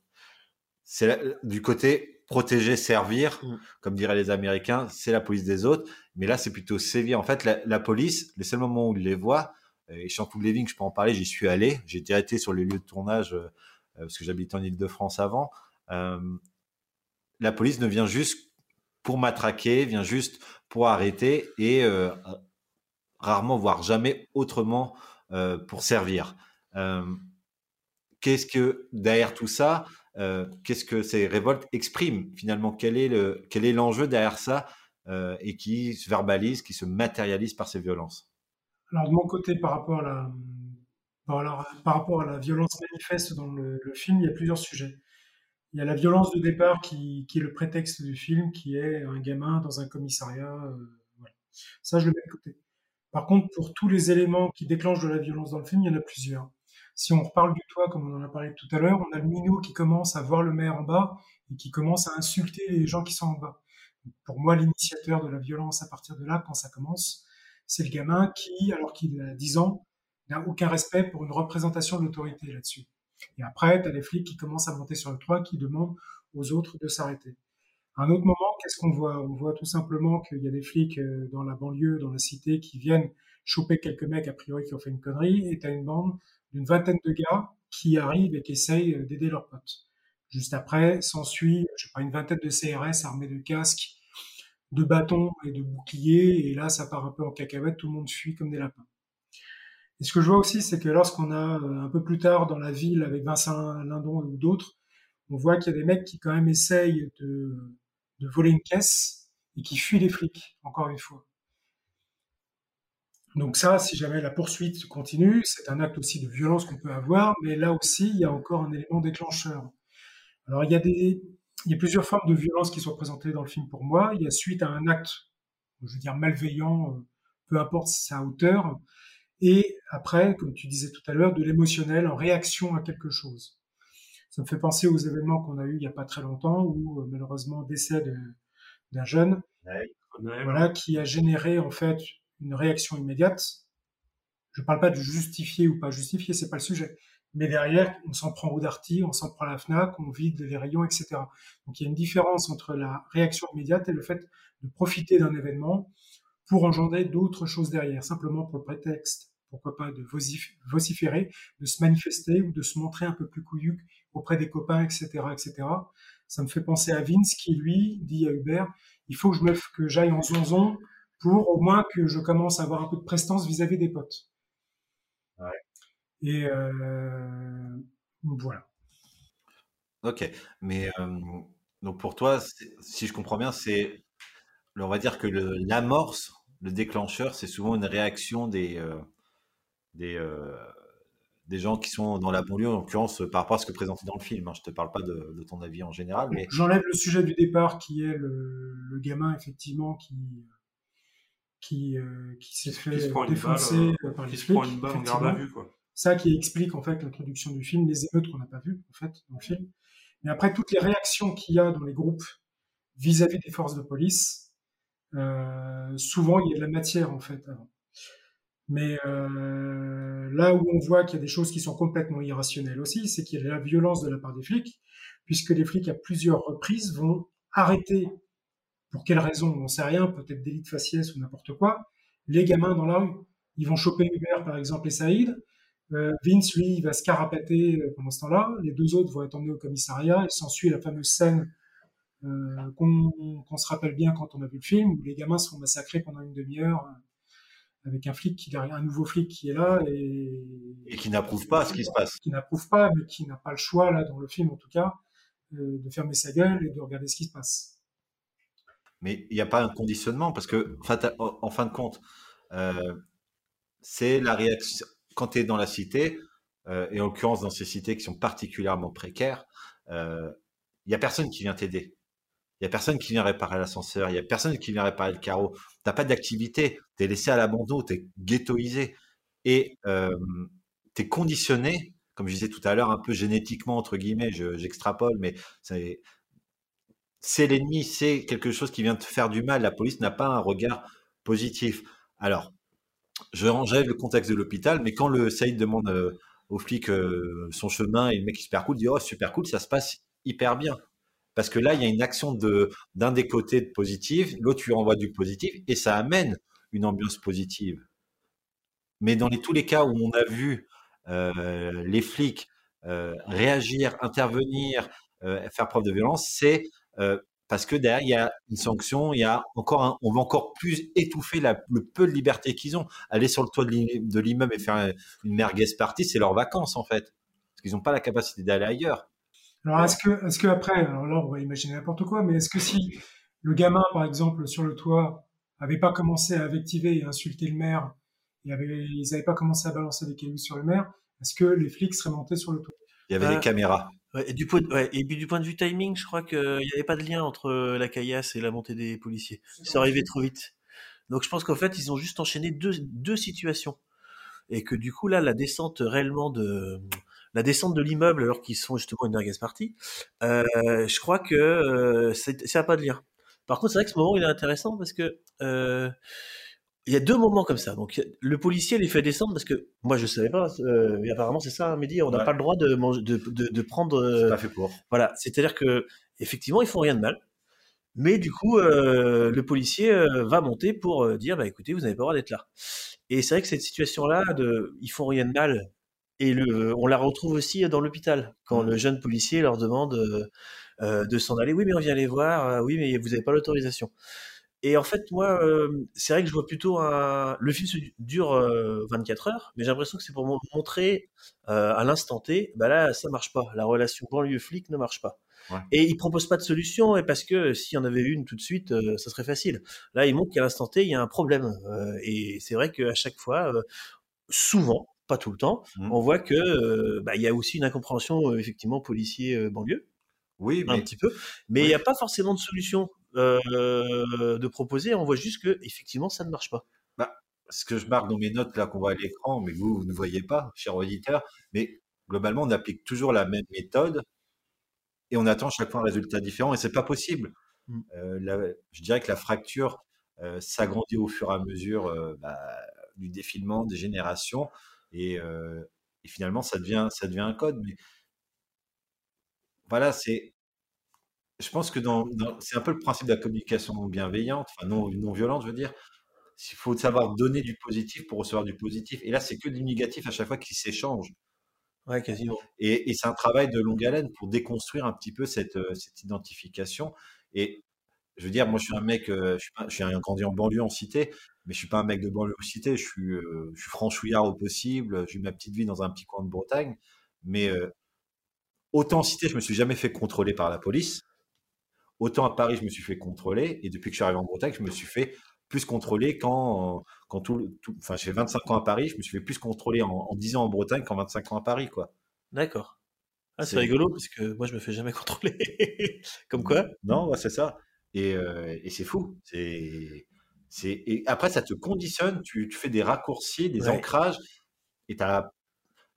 Speaker 1: C'est du côté protéger, servir,
Speaker 11: Mm.
Speaker 1: comme diraient les Américains, c'est la police des autres. Mais là, c'est plutôt sévir. En fait, la, la police, les seuls moments où ils les voient, et Chantou Leving, je peux en parler, j'y suis allé. J'ai déjà été sur les lieux de tournage euh, parce que j'habitais en Ile-de-France avant. Euh, la police ne vient juste pour matraquer, vient juste pour arrêter et euh, rarement, voire jamais autrement euh, pour servir. Euh, Qu'est-ce que derrière tout ça, qu'est-ce que ces révoltes expriment finalement? Quel est le quel est l'enjeu derrière ça et qui se verbalise, qui se matérialise par ces violences?
Speaker 10: Alors de mon côté, par rapport à la, par rapport à la violence manifeste dans le film, il y a plusieurs sujets. Il y a la violence de départ qui, qui est le prétexte du film, qui est un gamin dans un commissariat. euh, voilà. Ça, je le mets de côté. Par contre, pour tous les éléments qui déclenchent de la violence dans le film, il y en a plusieurs. Si on reparle du toit, comme on en a parlé tout à l'heure, on a le minot qui commence à voir le maire en bas et qui commence à insulter les gens qui sont en bas. Pour moi, l'initiateur de la violence à partir de là, quand ça commence, c'est le gamin qui, alors qu'il a 10 ans, n'a aucun respect pour une représentation de l'autorité là-dessus. Et après, tu as les flics qui commencent à monter sur le toit, qui demandent aux autres de s'arrêter. À un autre moment, qu'est-ce qu'on voit? On voit tout simplement qu'il y a des flics euh, dans la banlieue, dans la cité, qui viennent choper quelques mecs, a priori, qui ont fait une connerie, et tu une bande d'une vingtaine de gars qui arrivent et qui essayent euh, d'aider leurs potes. Juste après, s'ensuit, je sais pas, une vingtaine de CRS armés de casques, de bâtons et de boucliers, et là, ça part un peu en cacahuète, tout le monde fuit comme des lapins. Et ce que je vois aussi, c'est que lorsqu'on a euh, un peu plus tard dans la ville avec Vincent Lindon ou d'autres, on voit qu'il y a des mecs qui quand même essayent de, de voler une caisse et qui fuient les flics, encore une fois. Donc ça, si jamais la poursuite continue, c'est un acte aussi de violence qu'on peut avoir, mais là aussi, il y a encore un élément déclencheur. Alors il y a des, il y a plusieurs formes de violence qui sont présentées dans le film pour moi. Il y a suite à un acte, je veux dire malveillant, euh, peu importe sa hauteur, et après, comme tu disais tout à l'heure, de l'émotionnel en réaction à quelque chose. Ça me fait penser aux événements qu'on a eu il y a pas très longtemps, où euh, malheureusement décès d'un jeune, voilà, qui a généré en fait une réaction immédiate. Je parle pas de justifier ou pas justifier, c'est pas le sujet. Mais derrière, on s'en prend au Darty, on s'en prend à la Fnac, on vide les rayons, etc. Donc il y a une différence entre la réaction immédiate et le fait de profiter d'un événement pour engendrer d'autres choses derrière, simplement pour le prétexte, pourquoi pas, de vocif- vociférer, de se manifester ou de se montrer un peu plus couillu auprès des copains, etc., etc. Ça me fait penser à Vince qui, lui, dit à Hubert, il faut que je me, que j'aille en zonzon pour au moins que je commence à avoir un peu de prestance vis-à-vis des potes. Et euh, voilà.
Speaker 1: Ok, mais euh, donc pour toi, si je comprends bien, c'est, on va dire que le- l'amorce, le déclencheur, c'est souvent une réaction des euh, des euh, des gens qui sont dans la banlieue, en l'occurrence par rapport à ce que présenté dans le film. hein. Je te parle pas de, de ton avis en général, mais
Speaker 10: J'enlève le sujet du départ qui est le, le gamin effectivement qui qui, euh, qui s'est fait
Speaker 9: Qui
Speaker 10: défoncer
Speaker 9: balle, euh,
Speaker 10: euh, par les
Speaker 9: qui se
Speaker 10: flics.
Speaker 9: prend une balle en garde à
Speaker 10: effectivement.
Speaker 9: vue, quoi.
Speaker 10: Ça qui explique en fait l'introduction du film, les émeutes qu'on n'a pas vues en fait dans le film. Mais après toutes les réactions qu'il y a dans les groupes vis-à-vis des forces de police, euh, souvent il y a de la matière en fait avant. Mais euh, là où on voit qu'il y a des choses qui sont complètement irrationnelles aussi, c'est qu'il y a la violence de la part des flics, puisque les flics à plusieurs reprises vont arrêter, pour quelle raison, on ne sait rien, peut-être délit de faciès ou n'importe quoi, les gamins dans la rue. Ils vont choper Hubert par exemple et Saïd. Euh, Vince, lui, il va se carapater euh, pendant ce temps-là. Les deux autres vont être emmenés au commissariat. Et s'ensuit la fameuse scène qu'on se rappelle bien quand on a vu le film, où les gamins se font massacrer pendant une demi-heure avec un flic qui un nouveau flic qui est là et,
Speaker 1: et qui n'approuve pas ce qui se passe.
Speaker 10: qui n'approuve pas, mais qui n'a pas le choix là dans le film en tout cas, de fermer sa gueule et de regarder ce qui se passe.
Speaker 1: Mais il n'y a pas un conditionnement parce que, en fin de compte, c'est la réaction. Quand tu es dans la cité, et en l'occurrence dans ces cités qui sont particulièrement précaires, il n'y a personne qui vient t'aider. Il a personne qui vient réparer l'ascenseur, il y a personne qui vient réparer le carreau. T'as pas d'activité, tu es laissé à l'abandon, tu es ghettoisé et tu es conditionné, comme je disais tout à l'heure, un peu génétiquement entre guillemets, j'extrapole, mais c'est l'ennemi, c'est quelque chose qui vient te faire du mal. La police n'a pas un regard positif. Alors, je enlève le contexte de l'hôpital, mais quand le Saïd demande euh, au flic euh, son chemin et le mec super cool dit oh super cool, ça se passe hyper bien. Parce que là, il y a une action de d'un des côtés de positif, l'autre lui renvoie du positif, et ça amène une ambiance positive. Mais dans tous les cas où on a vu euh, les flics euh, réagir, intervenir, euh, faire preuve de violence, c'est parce que derrière il y a une sanction, il y a encore un, on va encore plus étouffer le peu de liberté qu'ils ont. Aller sur le toit de l'immeuble et faire une merguez partie, c'est leurs vacances en fait, parce qu'ils n'ont pas la capacité d'aller ailleurs.
Speaker 10: Alors, est-ce que, est-ce que après, alors là, on va imaginer n'importe quoi, mais est-ce que si le gamin, par exemple, sur le toit, avait pas commencé à invectiver et insulter le maire, et avait, ils n'avaient pas commencé à balancer des cailloux sur le maire, est-ce que les flics seraient montés sur le toit?
Speaker 1: Il y avait des caméras.
Speaker 11: et, du point, ouais, et puis du point de vue timing, je crois qu'il n'y avait pas de lien entre la caillasse et la montée des policiers. C'est arrivé trop vite. Donc je pense qu'en fait, ils ont juste enchaîné deux, deux situations. Et que du coup, là, la descente réellement de, la descente de l'immeuble alors qu'ils sont justement une merguez partie, euh, je crois que euh, ça n'a pas de lien. Par contre, c'est vrai que ce moment il est intéressant parce que euh, il y a deux moments comme ça. Donc le policier les fait descendre parce que moi je savais pas. Euh, apparemment c'est ça, Mehdi. On n'a pas le droit de, manger, de, de, de prendre.
Speaker 1: C'est pas fait pour.
Speaker 11: Voilà, c'est-à-dire que effectivement ils font rien de mal. Mais du coup, euh, le policier euh, va monter pour euh, dire, bah écoutez, vous n'avez pas le droit d'être là. Et c'est vrai que cette situation-là, de, ils font rien de mal, et le, on la retrouve aussi dans l'hôpital, quand le jeune policier leur demande euh, euh, de s'en aller. Oui, mais on vient les voir. Euh, oui, mais vous n'avez pas l'autorisation. Et en fait, moi, c'est vrai que je vois plutôt un... Le film dure 24 heures, mais j'ai l'impression que c'est pour montrer à l'instant T, bah là, ça marche pas. La relation banlieue-flic ne marche pas. Ouais. Et il propose pas de solution, et parce que s'il y en avait une tout de suite, ça serait facile. Là, il montre qu'à l'instant T, il y a un problème. Et c'est vrai qu'à chaque fois, souvent, pas tout le temps, mmh. on voit que bah, il y a aussi une incompréhension effectivement policier banlieue.
Speaker 1: Oui,
Speaker 11: mais... un petit peu. Mais il oui. n'y a pas forcément de solution de proposer. On voit juste que effectivement, ça ne marche pas.
Speaker 1: Bah, ce que je marque dans mes notes là qu'on voit à l'écran, mais vous, vous ne voyez pas, cher auditeur, mais globalement, on applique toujours la même méthode et on attend chaque fois un résultat différent et c'est pas possible. Mmh. Euh, la, je dirais que la fracture euh, s'agrandit au fur et à mesure euh, bah, du défilement des générations et, et, finalement ça devient ça devient un code. Mais voilà, c'est je pense que dans, dans c'est un peu le principe de la communication bienveillante, enfin non, non violente, je veux dire. Il faut savoir donner du positif pour recevoir du positif. Et là, c'est que du négatif à chaque fois qui s'échange.
Speaker 11: Ouais, quasiment.
Speaker 1: Et, et c'est un travail de longue haleine pour déconstruire un petit peu cette, cette identification. Et je veux dire, moi, je suis un mec, je suis, pas, je suis un grandi en banlieue, en cité, mais je suis pas un mec de banlieue cité. Je suis, euh, je suis franchouillard au possible. J'ai eu ma petite vie dans un petit coin de Bretagne. Mais euh, autant en cité, je me suis jamais fait contrôler par la police. Autant à Paris, je me suis fait contrôler. Et depuis que je suis arrivé en Bretagne, je me suis fait plus contrôlé quand, quand tout, tout enfin, j'ai 25 ans à Paris, je me suis fait plus contrôler en, en 10 ans en Bretagne qu'en 25 ans à Paris, quoi.
Speaker 11: D'accord. Ah, c'est rigolo parce que moi, je me fais jamais contrôler. Comme quoi?
Speaker 1: Non, ouais, c'est ça. Et, euh, et c'est fou. C'est, c'est, et après, ça te conditionne. Tu, tu fais des raccourcis, des ouais. ancrages. Et t'as,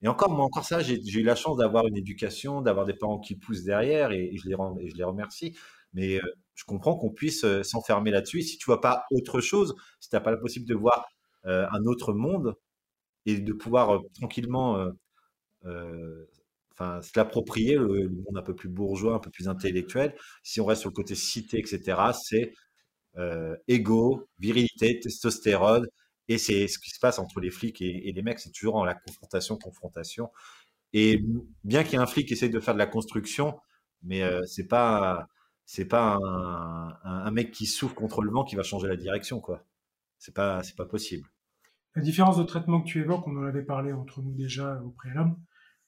Speaker 1: et encore, moi, encore ça, j'ai, j'ai eu la chance d'avoir une éducation, d'avoir des parents qui poussent derrière, et, et je les, et je les remercie. Mais euh, je comprends qu'on puisse euh, s'enfermer là-dessus. Si tu vois pas autre chose, si tu n'as pas la possibilité de voir euh, un autre monde et de pouvoir tranquillement enfin, se l'approprier, le, monde un peu plus bourgeois, un peu plus intellectuel, si on reste sur le côté cité, etc., c'est ego, virilité, testostérone, et c'est ce qui se passe entre les flics et, et les mecs, c'est toujours en la confrontation, confrontation. Et bien qu'il y ait un flic qui essaye de faire de la construction, mais c'est pas c'est pas un, un, un, mec qui souffle contre le vent qui va changer la direction, quoi. C'est pas, c'est pas possible.
Speaker 10: La différence de traitement que tu évoques, on en avait parlé entre nous déjà au préalable.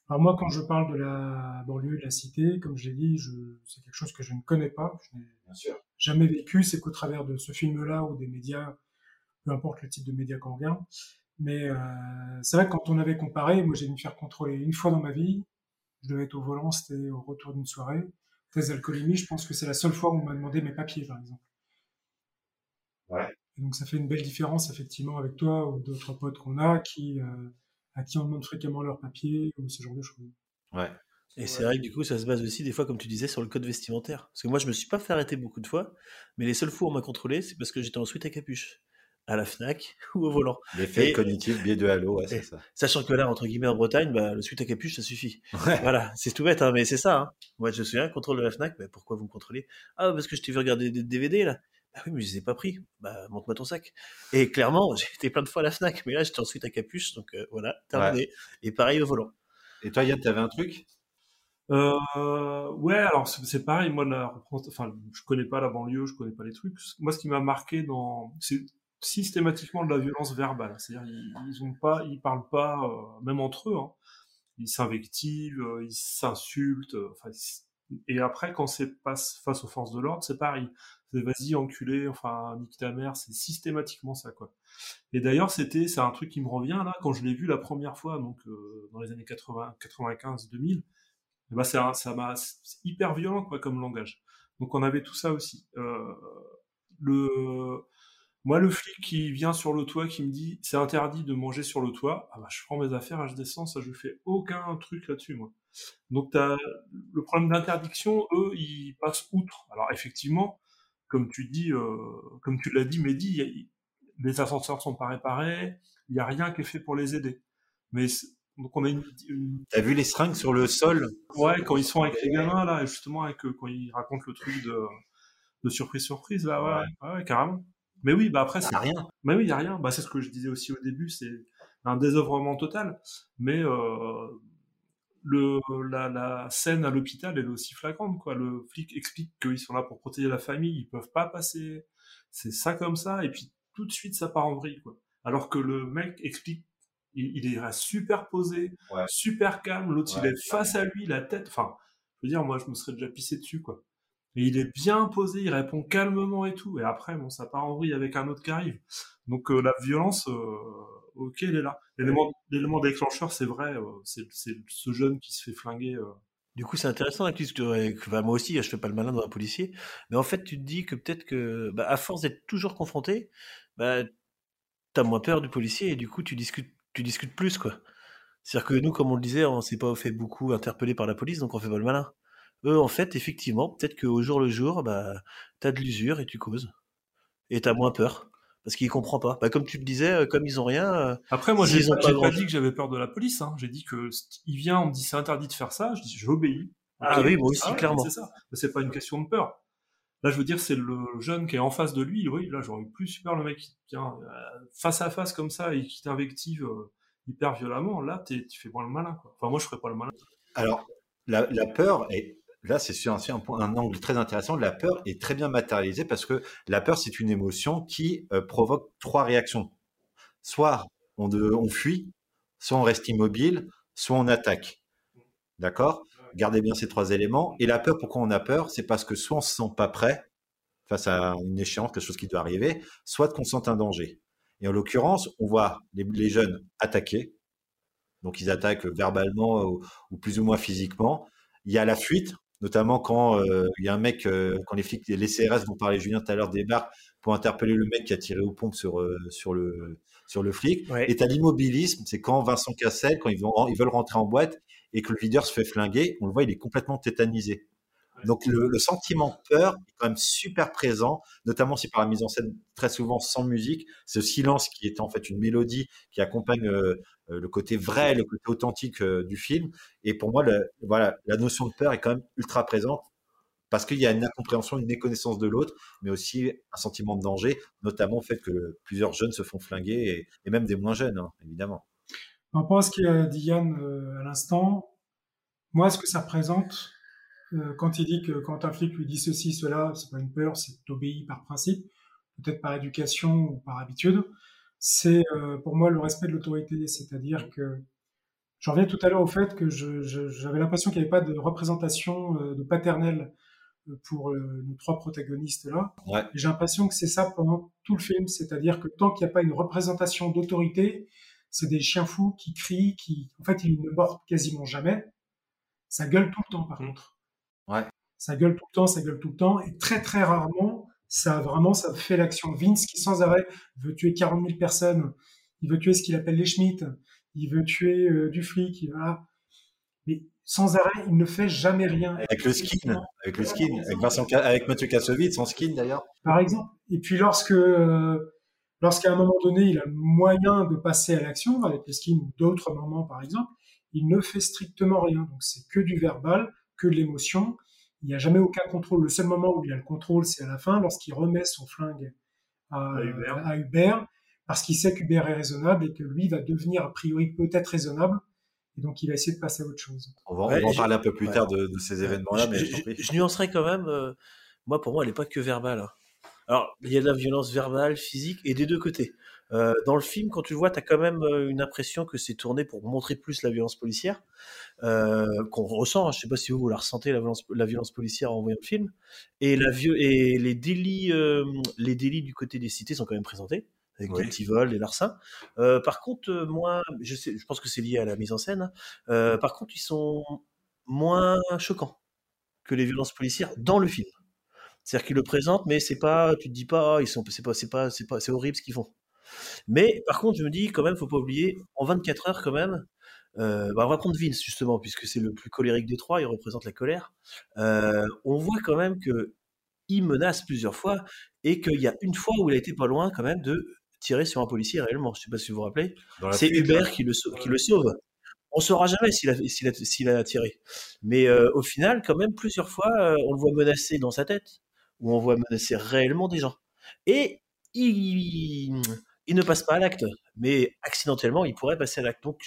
Speaker 10: Alors moi, quand je parle de la banlieue, de la cité, comme j'ai dit, je, c'est quelque chose que je ne connais pas. Je n'ai
Speaker 1: Bien sûr.
Speaker 10: Jamais vécu. C'est qu'au travers de ce film-là ou des médias, peu importe le type de médias qu'on regarde. Mais euh, c'est vrai que quand on avait comparé, moi j'ai dû me faire contrôler une fois dans ma vie. Je devais être au volant, c'était au retour d'une soirée. Test d'alcoolémie, je pense que c'est la seule fois où on m'a demandé mes papiers, par exemple.
Speaker 1: Ouais.
Speaker 10: Et donc ça fait une belle différence effectivement avec toi ou d'autres potes qu'on a qui euh, à qui on demande fréquemment leurs papiers ou ce genre de choses.
Speaker 1: Ouais.
Speaker 11: Et c'est vrai que du coup, ça se base aussi des fois, comme tu disais, sur le code vestimentaire. Parce que moi, je me suis pas fait arrêter beaucoup de fois, mais les seules fois où on m'a contrôlé, c'est parce que j'étais en sweat à capuche, à la Fnac ou au volant.
Speaker 1: L'effet
Speaker 11: Et-
Speaker 1: cognitif, biais de halo, ouais, c'est ça.
Speaker 11: Sachant que là, entre guillemets, en Bretagne, bah, le sweat à capuche, ça suffit. Voilà, c'est tout bête, hein, mais c'est ça. Hein. Moi, je me souviens, contrôle de la Fnac, bah, pourquoi vous me contrôlez? Ah, parce que je t'ai vu regarder des DVD, là. Bah oui, mais je les ai pas pris. Bah, montre-moi ton sac. Et clairement, j'ai été plein de fois à la Fnac, mais là, j'étais en sweat à capuche, donc euh, voilà, terminé. Et pareil au volant.
Speaker 1: Et toi, Yann, t'avais un truc?
Speaker 9: Euh, ouais, alors c'est pareil. Moi, la enfin, je connais pas la banlieue, je connais pas les trucs. Moi, ce qui m'a marqué dans, c'est systématiquement de la violence verbale. C'est-à-dire, ils, ils ont pas, ils parlent pas, euh, même entre eux. Hein. Ils s'invectivent, euh, ils s'insultent. euh, Enfin, et après, quand c'est face aux forces de l'ordre, c'est pareil. C'est vas-y, enculé, enfin, nique ta mère. C'est systématiquement ça, quoi. Et d'ailleurs, c'était, c'est un truc qui me revient là quand je l'ai vu la première fois, donc dans les années 80, 95, 2000. Ben, c'est un- ça m'a c'est hyper violent quoi comme langage. Donc on avait tout ça aussi. Euh, le moi le flic qui vient sur le toit qui me dit c'est interdit de manger sur le toit, ah bah, je prends mes affaires je descends, ça je fais aucun truc là-dessus moi. Donc t'as le problème d'interdiction, eux ils passent outre. Alors effectivement, comme tu dis, euh, comme tu l'as dit Mehdi, les ascenseurs sont pas réparés, il y a rien qui est fait pour les aider. Mais donc on a une, une
Speaker 1: T'as vu les seringues sur le sol?
Speaker 9: Ouais, quand ils sont avec les gamins, là, justement, avec, euh, quand ils racontent le truc de, de surprise, surprise, là, ouais, ouais, ouais, carrément. Mais oui, bah après, c'est.
Speaker 1: Rien.
Speaker 9: Mais oui, il y a rien. Bah, c'est ce que je disais aussi au début, c'est un désœuvrement total. Mais, euh, le, la, la scène à l'hôpital, elle est aussi flagrante, quoi. Le flic explique qu'ils sont là pour protéger la famille, ils peuvent pas passer. C'est ça comme ça, et puis tout de suite, ça part en vrille, quoi. Alors que le mec explique, il, il est reste super posé,
Speaker 1: Ouais.
Speaker 9: super calme, l'autre il est face à lui, la tête, enfin, je veux dire, moi, je me serais déjà pissé dessus, quoi. Et il est bien posé, il répond calmement et tout. Et après, bon, ça part en vrille avec un autre qui arrive. Donc euh, la violence, euh, ok, elle est là. L'élément, déclencheur, c'est vrai, euh, c'est, ce jeune qui se fait flinguer. euh.
Speaker 11: Du coup, c'est intéressant là, que tu- que- que- bah, moi aussi, je fais pas le malin dans un policier, mais en fait, tu te dis que peut-être que, bah, à force d'être toujours confronté, bah, t'as moins peur du policier et du coup, tu discutes, tu discutes plus, quoi. C'est-à-dire que nous, comme on le disait, on s'est pas fait beaucoup interpeller par la police, donc on fait pas le malin. Eux, en fait, effectivement, peut-être qu'au jour le jour, bah, t'as de l'usure et tu causes. Et t'as moins peur. Parce qu'ils comprennent pas. Bah, comme tu le disais, euh, comme ils ont rien. euh,
Speaker 9: Après, moi, j'ai pas, pas dit que j'avais peur de la police. Hein. J'ai dit que il vient, on me dit c'est interdit de faire ça. Je dis j'obéis.
Speaker 11: Ah oui, moi aussi, clairement.
Speaker 9: C'est ça. C'est pas une question de peur. Là, je veux dire, c'est le jeune qui est en face de lui. Oui, là, j'aurais plus super le mec qui vient euh, face à face comme ça et qui t'invective euh, hyper violemment. Là, tu fais pas le malin. Enfin, moi, je ferais pas le malin.
Speaker 1: Alors, la, peur, est, là, c'est sur un, un, un angle très intéressant. La peur est très bien matérialisée parce que la peur, c'est une émotion qui euh, provoque trois réactions. Soit on fuit, soit on reste immobile, soit on attaque. D'accord? Gardez bien ces trois éléments. Et la peur, pourquoi on a peur? C'est parce que soit on se sent pas prêt face à une échéance, quelque chose qui doit arriver, soit qu'on sent un danger. Et en l'occurrence, on voit les, les jeunes attaquer. Donc ils attaquent verbalement ou, ou plus ou moins physiquement. Il y a la fuite, notamment quand euh, il y a un mec, euh, quand les flics, les CRS dont parlait Julien tout à l'heure débarquent pour interpeller le mec qui a tiré aux pompes sur euh, sur le sur le flic.
Speaker 11: Ouais.
Speaker 1: Et t'as l'immobilisme, c'est quand Vincent Cassel, quand ils, vont, ils veulent rentrer en boîte et que le videur se fait flinguer, on le voit, il est complètement tétanisé. Donc le, le sentiment de peur est quand même super présent, notamment si par la mise en scène très souvent sans musique, ce silence qui est en fait une mélodie qui accompagne euh, euh, le côté vrai, le côté authentique euh, du film. Et pour moi, le- voilà, la notion de peur est quand même ultra présente parce qu'il y a une incompréhension, une méconnaissance de l'autre, mais aussi un sentiment de danger, notamment au fait que plusieurs jeunes se font flinguer et, et même des moins jeunes, hein, évidemment.
Speaker 10: Par rapport à ce qu'a dit Yann euh, à l'instant, moi, ce que ça représente, euh, quand il dit que quand un flic lui dit ceci, cela, c'est pas une peur, c'est t'obéis par principe, peut-être par éducation ou par habitude, c'est euh, pour moi le respect de l'autorité, c'est-à-dire que Je reviens tout à l'heure au fait que j'avais l'impression qu'il n'y avait pas de représentation de paternel pour nos trois protagonistes là. J'ai l'impression que c'est ça pendant tout le film, c'est-à-dire que tant qu'il n'y a pas une représentation d'autorité, c'est des chiens fous qui crient, qui, en fait, ils ne mordent quasiment jamais. Ça gueule tout le temps, par mmh. contre.
Speaker 1: Ouais.
Speaker 10: Ça gueule tout le temps, ça gueule tout le temps, et très très rarement, ça vraiment, ça fait l'action. Vince qui sans arrêt veut tuer 40 000 personnes, il veut tuer ce qu'il appelle les Schmitt, il veut tuer euh, du flic, il Mais sans arrêt, il ne fait jamais rien.
Speaker 1: Avec le skin, avec le skin, avec Vincent, avec Mathieu Kassovitz, son skin d'ailleurs.
Speaker 10: Par exemple. Et puis lorsque, euh, lorsqu'à un moment donné, il a moyen de passer à l'action, avec le skin ou d'autres moments par exemple, il ne fait strictement rien. Donc c'est que du verbal, que de l'émotion. Il n'y a jamais aucun contrôle. Le seul moment où il y a le contrôle, c'est à la fin, lorsqu'il remet son flingue à, Hubert. parce qu'il sait qu'Hubert est raisonnable et que lui va devenir a priori peut-être raisonnable. Et donc, il va essayer de passer à autre chose.
Speaker 1: On va, en parler un peu plus tard de, ces événements-là.
Speaker 11: mais je, nuancerai quand même. Euh, moi, pour moi, elle n'est pas que verbale. Hein. Alors, il y a de la violence verbale, physique, et des deux côtés. Euh, dans le film, quand tu le vois, tu as quand même euh, une impression que c'est tourné pour montrer plus la violence policière, euh, qu'on ressent. Hein. Je sais pas si vous, vous la ressentez, la violence, la violence policière en voyant le film. Et, la et les, délits, les délits du côté des cités sont quand même présentés, avec des petits vols, des larcins. par contre, moi, je, sais, je pense que c'est lié à la mise en scène. Hein. par contre, ils sont moins choquants que les violences policières dans le film. C'est-à-dire qu'ils le présentent, mais c'est pas, tu te dis pas, ah, ils sont, c'est pas, c'est pas, c'est pas, c'est horrible ce qu'ils font. Mais par contre, je me dis quand même, faut pas oublier, en 24 heures quand même, euh, bah on va prendre Vince justement, puisque c'est le plus colérique des trois, il représente la colère. Euh, on voit quand même que il menace plusieurs fois et qu'il y a une fois où il a été pas loin quand même de tirer sur un policier réellement. Je sais pas si vous vous rappelez. C'est Hubert qui le, qui le sauve. On saura jamais s'il a, s'il a, a, tiré. Mais euh, au final, quand même, plusieurs fois, on le voit menacer dans sa tête, ou on voit menacer réellement des gens. Et il, ne passe pas à l'acte, mais accidentellement, il pourrait passer à l'acte. Donc,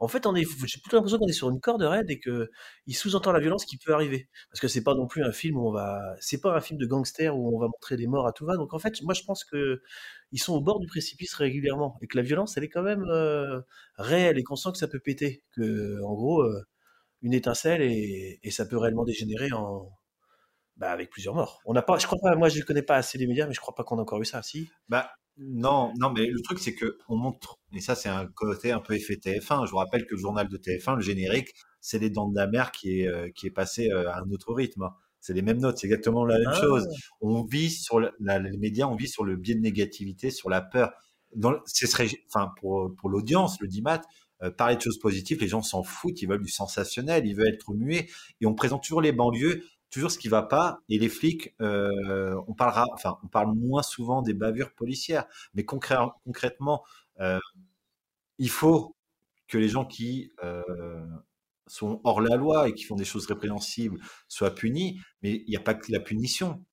Speaker 11: en fait, j'ai plutôt l'impression qu'on est sur une corde raide et que il sous-entend la violence qui peut arriver. Parce que c'est pas non plus un film où on va, c'est pas un film de gangster où on va montrer des morts à tout va. Donc, en fait, moi, je pense que ils sont au bord du précipice régulièrement et que la violence, elle est quand même euh, réelle et qu'on sent que ça peut péter. Que, en gros, euh, une étincelle et, ça peut réellement dégénérer en, bah, avec plusieurs morts. On n'a pas, je crois pas, moi je ne connais pas assez les médias, mais je crois pas qu'on a encore eu ça. Si.
Speaker 1: Bah, non, non, mais le truc, c'est que on montre, et ça, c'est un côté un peu effet TF1. Je vous rappelle que le journal de TF1, le générique, c'est les dents de la mer qui est, euh, qui est passé euh, à un autre rythme. Hein. C'est les mêmes notes, c'est exactement la même ah. chose. On vit sur les médias, on vit sur le biais de négativité, sur la peur. Dans, ce serait, enfin, pour, pour l'audience, le dimat, euh, parler de choses positives, les gens s'en foutent, ils veulent du sensationnel, ils veulent être muets, et on présente toujours les banlieues toujours ce qui va pas. Et les flics, euh, on parlera, enfin, on parle moins souvent des bavures policières, mais concrètement, euh, il faut que les gens qui euh, sont hors la loi et qui font des choses répréhensibles soient punis. Mais il n'y a pas que la punition.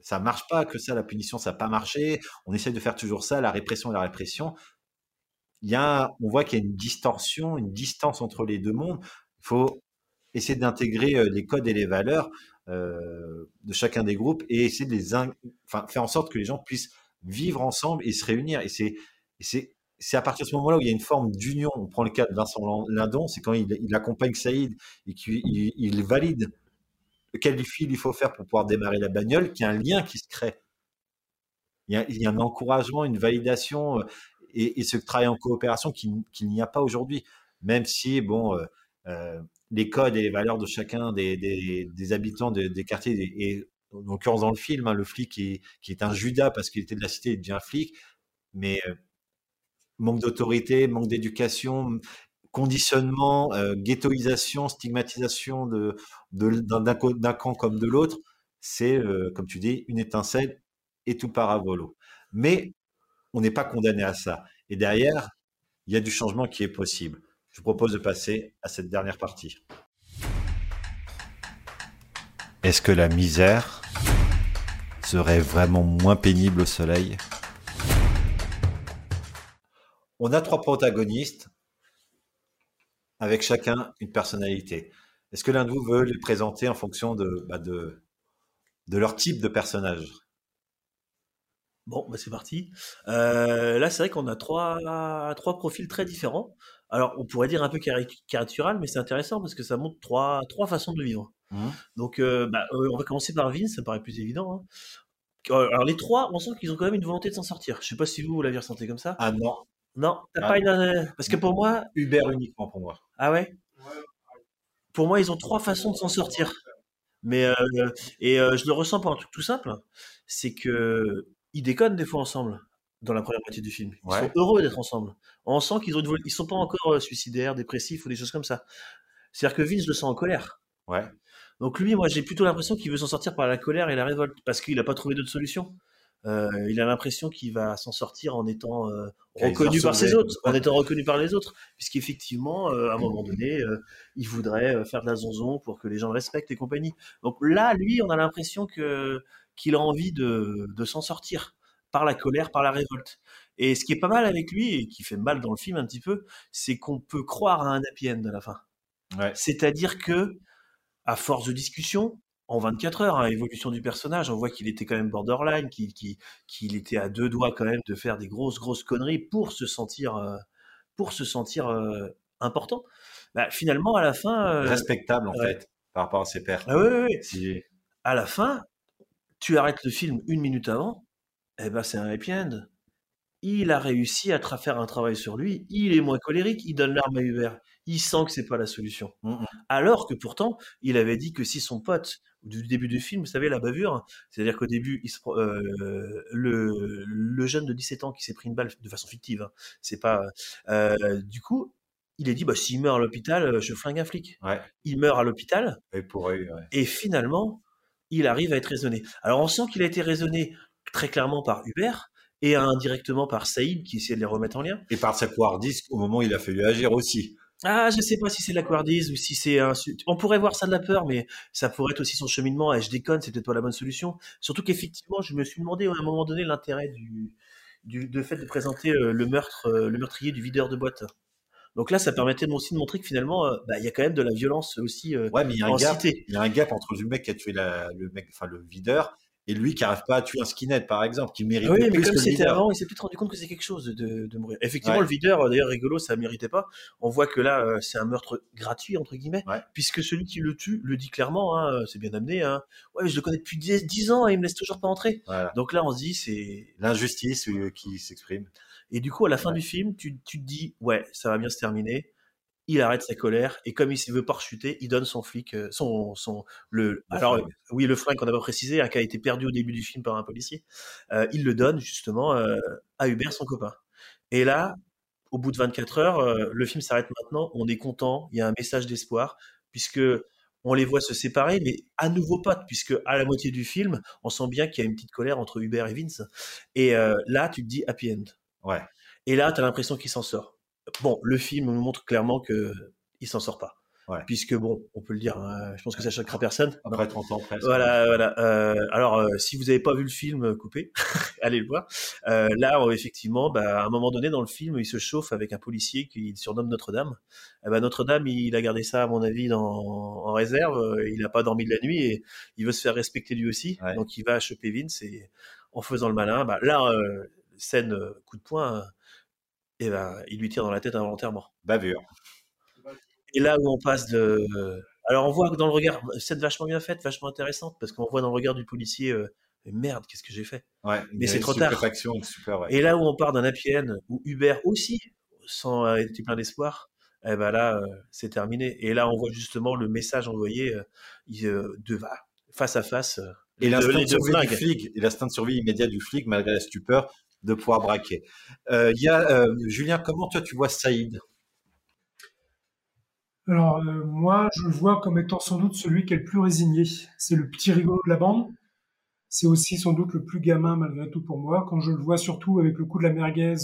Speaker 1: Ça marche pas que ça, la punition, ça n'a pas marché. On essaie de faire toujours ça, la répression et la répression. Il y a, on voit qu'il y a une distorsion, une distance entre les deux mondes. Il faut essayer d'intégrer les codes et les valeurs. Euh, de chacun des groupes et essayer de les, faire en sorte que les gens puissent vivre ensemble et se réunir. Et c'est, à partir de ce moment-là où il y a une forme d'union. On prend le cas de Vincent Lindon, c'est quand il, accompagne Saïd et qu'il il, valide quel fil il faut faire pour pouvoir démarrer la bagnole, qu'il y a un lien qui se crée. Il y a, un encouragement, une validation euh, et, ce travail en coopération qu'il n'y a pas aujourd'hui. Même si, bon, euh les codes et les valeurs de chacun des, habitants des quartiers. Et, en l'occurrence, dans le film, hein, le flic qui, est un Judas parce qu'il était de la cité, il devient flic. Mais euh, manque d'autorité, manque d'éducation, conditionnement, euh, ghettoisation, stigmatisation de, d'un, camp comme de l'autre, c'est, euh, comme tu dis, une étincelle et tout paravolo. Mais on n'est pas condamné à ça. Et derrière, il y a du changement qui est possible. Je vous propose de passer à cette dernière partie. Est-ce que la misère serait vraiment moins pénible au soleil? On a trois protagonistes avec chacun une personnalité. Est-ce que l'un de vous veut les présenter en fonction de, bah, de, leur type de personnage?
Speaker 11: Bon, bah c'est parti. Euh, là, c'est vrai qu'on a trois, trois profils très différents. Alors on pourrait dire un peu caricatural, mais c'est intéressant parce que ça montre trois, trois façons de vivre.
Speaker 1: Mmh.
Speaker 11: Donc euh, bah, euh, on va commencer par Vince, ça me paraît plus évident. hein. Euh, Alors les trois, on sent qu'ils ont quand même une volonté de s'en sortir. Je sais pas si vous, vous l'aviez ressenti comme ça.
Speaker 1: Ah non.
Speaker 11: Non, t'as
Speaker 1: Ah.
Speaker 11: pas une... euh, Parce que pour moi...
Speaker 1: Uber uniquement pour moi.
Speaker 11: Ah ouais? Pour moi, ils ont trois façons de s'en sortir. Mais euh, et je le ressens par un truc tout simple, c'est que ils déconnent des fois ensemble dans la première moitié du film. Ils
Speaker 1: Ouais.
Speaker 11: sont heureux d'être ensemble. On sent qu'ils ont une ils sont pas encore euh, suicidaires, dépressifs ou des choses comme ça. C'est-à-dire que Vince le sent en colère.
Speaker 1: Ouais.
Speaker 11: Donc lui, moi, j'ai plutôt l'impression qu'il veut s'en sortir par la colère et la révolte parce qu'il n'a pas trouvé d'autre solution. Euh, il a l'impression qu'il va s'en sortir en étant euh, reconnu par ses autres, en étant reconnu par les autres, puisqu'effectivement, euh, à un moment donné, euh, il voudrait faire de la zonzon pour que les gens le respectent et compagnie. Donc là, lui, on a l'impression que qu'il a envie de, de s'en sortir par la colère, par la révolte. Et ce qui est pas mal avec lui et qui fait mal dans le film un petit peu, c'est qu'on peut croire à un happy end à la fin.
Speaker 1: Ouais.
Speaker 11: C'est-à-dire que, à force de discussion, en 24 heures, à évolution du personnage, on voit qu'il était quand même borderline, qu'il était à deux doigts quand même de faire des grosses, grosses conneries pour se sentir, euh, pour se sentir euh, important. Bah, finalement, à la fin, euh,
Speaker 1: Respectable en fait par rapport à ses pairs.
Speaker 11: Ah ouais, ouais, ouais.
Speaker 1: Si-
Speaker 11: à la fin, tu arrêtes le film une minute avant, eh ben c'est un happy end. Il a réussi à faire un travail sur lui, il est moins colérique, il donne l'arme à Hubert, il sent que c'est pas la solution.
Speaker 1: Mm,
Speaker 11: Alors que pourtant, il avait dit que si son pote, du début du film, vous savez, la bavure, c'est-à-dire qu'au début, il se pre- euh, le, le jeune de 17 ans qui s'est pris une balle de façon fictive, hein, c'est pas. euh, du coup, il a dit bah, s'il meurt à l'hôpital, euh, je flingue un flic.
Speaker 1: Ouais.
Speaker 11: Il meurt à l'hôpital,
Speaker 1: Et ouais.
Speaker 11: et finalement, il arrive à être raisonné. Alors on sent qu'il a été raisonné très clairement par Hubert et indirectement par Saïd qui essayait de les remettre en lien.
Speaker 1: Et par sa couardise au moment où il a fallu agir aussi.
Speaker 11: Ah, je sais pas si c'est de la couardise ou si c'est un... On pourrait voir ça de la peur, mais ça pourrait être aussi son cheminement. Et je déconne, c'est peut-être pas la bonne solution. Surtout qu'effectivement, je me suis demandé à un moment donné l'intérêt du, du de fait de présenter euh, le meurtre, euh, le meurtrier du videur de boîte. Donc là, ça permettait aussi de montrer que finalement, euh, bah, il y a quand même de la violence aussi
Speaker 1: Ouais, mais il y a un gap. Il y a un gap entre le mec qui a tué la, le mec, enfin le videur, et lui qui arrive pas à tuer un skinhead par exemple, qui mérite
Speaker 11: Oui, mais
Speaker 1: plus
Speaker 11: comme c'était avant, il s'est peut-être rendu compte que c'est quelque chose de, de mourir. Effectivement,
Speaker 1: Ouais.
Speaker 11: le videur, euh, d'ailleurs, rigolo, ça méritait pas. On voit que là, euh, c'est un meurtre gratuit, entre guillemets,
Speaker 1: Ouais.
Speaker 11: puisque celui qui le tue le dit clairement, hein, c'est bien amené. Hein. Ouais, mais je le connais depuis 10, 10 ans et il me laisse toujours pas entrer.
Speaker 1: Voilà.
Speaker 11: Donc là, on se dit, c'est.
Speaker 1: L'injustice euh, qui s'exprime.
Speaker 11: Et du coup, à la fin du film, tu, tu te dis, ouais, ça va bien se terminer. Il arrête sa colère et comme il ne veut pas rechuter, il donne son flic, euh, son, son, le,
Speaker 1: Le
Speaker 11: alors,
Speaker 1: flingue.
Speaker 11: oui, le flingue qu'on n'a pas précisé, hein, qui a été perdu au début du film par un policier. Euh, il le donne justement euh, à Hubert, son copain. Et là, au bout de 24 heures, euh, le film s'arrête maintenant. On est content. Il y a un message d'espoir puisque on les voit se séparer, mais à nouveau potes, puisque à la moitié du film, on sent bien qu'il y a une petite colère entre Hubert et Vince. Et là, tu te dis happy end.
Speaker 1: Ouais.
Speaker 11: Et là, tu as l'impression qu'il s'en sort. Bon, le film nous montre clairement que il s'en sort pas.
Speaker 1: Ouais.
Speaker 11: Puisque bon, on peut le dire, hein, je pense que ça choquera personne.
Speaker 1: Après 30 ans presque.
Speaker 11: Voilà, voilà. Euh, alors, euh, si vous n'avez pas vu le film, euh, coupez, allez le voir. Euh, là, effectivement, bah, à un moment donné dans le film, il se chauffe avec un policier qu'il surnomme Notre-Dame. Eh ben, Notre-Dame, il a gardé ça, à mon avis, dans, en réserve. Euh, Il n'a pas dormi de la nuit et il veut se faire respecter lui aussi.
Speaker 1: Ouais.
Speaker 11: Donc, il va choper Vince et en faisant le malin, bah, là, euh, scène coup de poing, euh, et ben, il lui tire dans la tête involontairement.
Speaker 1: Bavure.
Speaker 11: Et là où on passe de. Alors on voit que dans le regard, scène vachement bien faite, vachement intéressante, parce qu'on voit dans le regard du policier, euh, merde, qu'est-ce que j'ai fait?
Speaker 1: Ouais,
Speaker 11: Mais c'est trop tard.
Speaker 1: super, ouais.
Speaker 11: Et là où on part d'un end, où Hubert aussi, sans euh, être plein d'espoir, eh ben là, euh, c'est terminé. Et là, on voit justement le message envoyé euh, de va face à face.
Speaker 1: Et l'instinct de survie du flic, et l'instinct de survie immédiat du flic, malgré la stupeur, de pouvoir braquer. Euh, y a, euh, Julien, comment toi tu vois Saïd?
Speaker 10: Alors, euh, moi, je le vois comme étant sans doute celui qui est le plus résigné. C'est le petit rigolo de la bande. C'est aussi sans doute le plus gamin, malgré tout, pour moi. Quand je le vois surtout avec le coup de la merguez,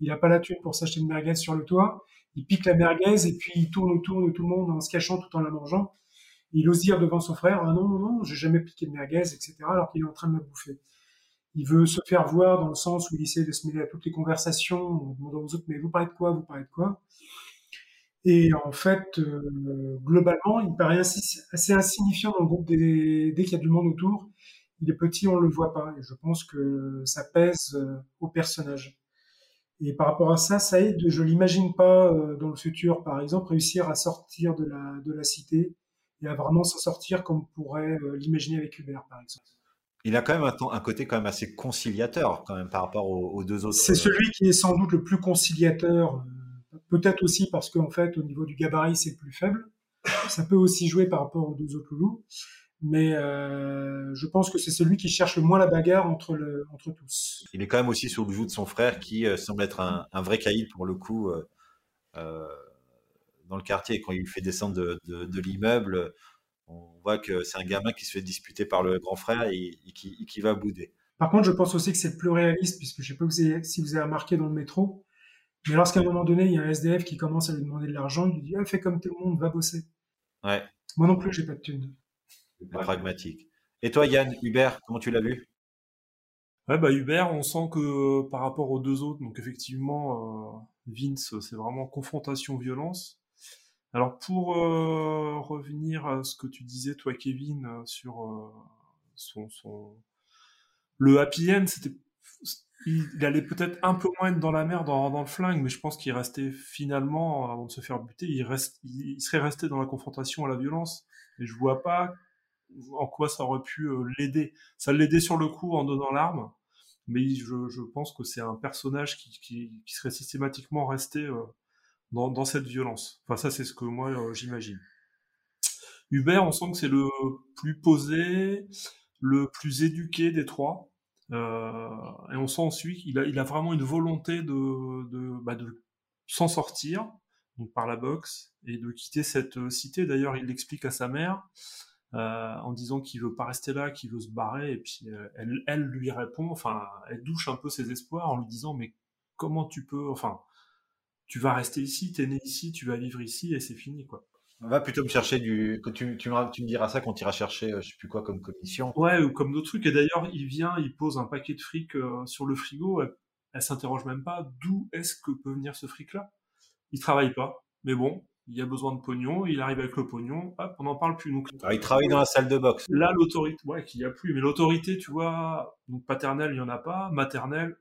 Speaker 10: il n'a pas la thune pour s'acheter une merguez sur le toit. Il pique la merguez et puis il tourne autour de tout le monde en se cachant tout en la mangeant. Il ose dire devant son frère, ah non, non, non, j'ai jamais piqué de merguez, etc., alors qu'il est en train de la bouffer. Il veut se faire voir dans le sens où il essaie de se mêler à toutes les conversations, en demandant aux autres, mais vous parlez de quoi, vous parlez de quoi? Et en fait, euh, globalement, il paraît assez, insignifiant dans le groupe des- dès qu'il y a du monde autour. Il est petit, on le voit pas. Et je pense que ça pèse euh, au personnage. Et par rapport à ça, ça aide. Je l'imagine pas euh, dans le futur, par exemple, réussir à sortir de la, cité et à vraiment s'en sortir comme on pourrait l'imaginer avec Hubert, par exemple.
Speaker 1: Il a quand même un, un, côté quand même assez conciliateur quand même par rapport aux, aux deux autres.
Speaker 10: C'est celui qui est sans doute le plus conciliateur, euh, peut-être aussi parce qu'en fait au niveau du gabarit c'est le plus faible. Ça peut aussi jouer par rapport aux deux autres loulous, mais euh, je pense que c'est celui qui cherche le moins la bagarre entre, le, entre tous.
Speaker 1: Il est quand même aussi sur le joug de son frère qui euh, semble être un, un, vrai caïd pour le coup euh, euh, dans le quartier. Quand il lui fait descendre de, de, de l'immeuble, on voit que c'est un gamin qui se fait disputer par le grand frère et, et, qui, et qui, va bouder.
Speaker 10: Par contre, je pense aussi que c'est le plus réaliste, puisque je sais pas si vous avez remarqué dans le métro, mais lorsqu'à un moment donné, il y a un SDF qui commence à lui demander de l'argent, il lui dit ah, fais comme tout le monde, va bosser.
Speaker 1: Ouais.
Speaker 10: Moi non plus, j'ai pas de thunes.
Speaker 1: Pragmatique. Et toi, Yann, Hubert, comment tu l'as vu?
Speaker 9: Ouais, bah Hubert, on sent que par rapport aux deux autres, donc effectivement, euh, Vince, c'est vraiment confrontation-violence. Alors pour euh, revenir à ce que tu disais, toi, Kevin, euh, sur son, son, le happy end, c'était il, allait peut-être un peu moins être dans la mer dans, dans le flingue, mais je pense qu'il restait finalement, avant de se faire buter, il, reste, il, serait resté dans la confrontation à la violence. Et je vois pas en quoi ça aurait pu euh, l'aider. Ça l'aidait sur le coup en donnant l'arme, mais je, je pense que c'est un personnage qui, qui, qui, serait systématiquement resté euh, dans, cette violence. Enfin, ça, c'est ce que moi, euh, j'imagine. Hubert, on sent que c'est le plus posé, le plus éduqué des trois. Euh, et on sent ensuite qu'il a, il a vraiment une volonté de, bah s'en sortir, donc par la boxe, et de quitter cette cité. D'ailleurs, il l'explique à sa mère euh, en disant qu'il veut pas rester là, qu'il veut se barrer, et puis euh, elle, elle lui répond, enfin, elle douche un peu ses espoirs en lui disant mais comment tu peux, enfin, tu vas rester ici, t'es né ici, tu vas vivre ici, et c'est fini quoi.
Speaker 1: On va plutôt me chercher du. Tu, tu, tu, me diras ça quand tu iras chercher, je sais plus quoi, comme commission.
Speaker 9: Ouais, ou comme d'autres trucs. Et d'ailleurs, il vient, il pose un paquet de fric euh, sur le frigo. Elle, elle s'interroge même pas d'où est-ce que peut venir ce fric-là? Il travaille pas, mais bon, il y a besoin de pognon. Il arrive avec le pognon. Hop, on n'en parle plus. Donc,
Speaker 1: Alors, il travaille dans la salle de boxe.
Speaker 9: Là, l'autorité, ouais, qu'il y a plus. Mais l'autorité, tu vois, donc paternelle, il y en a pas. Maternelle,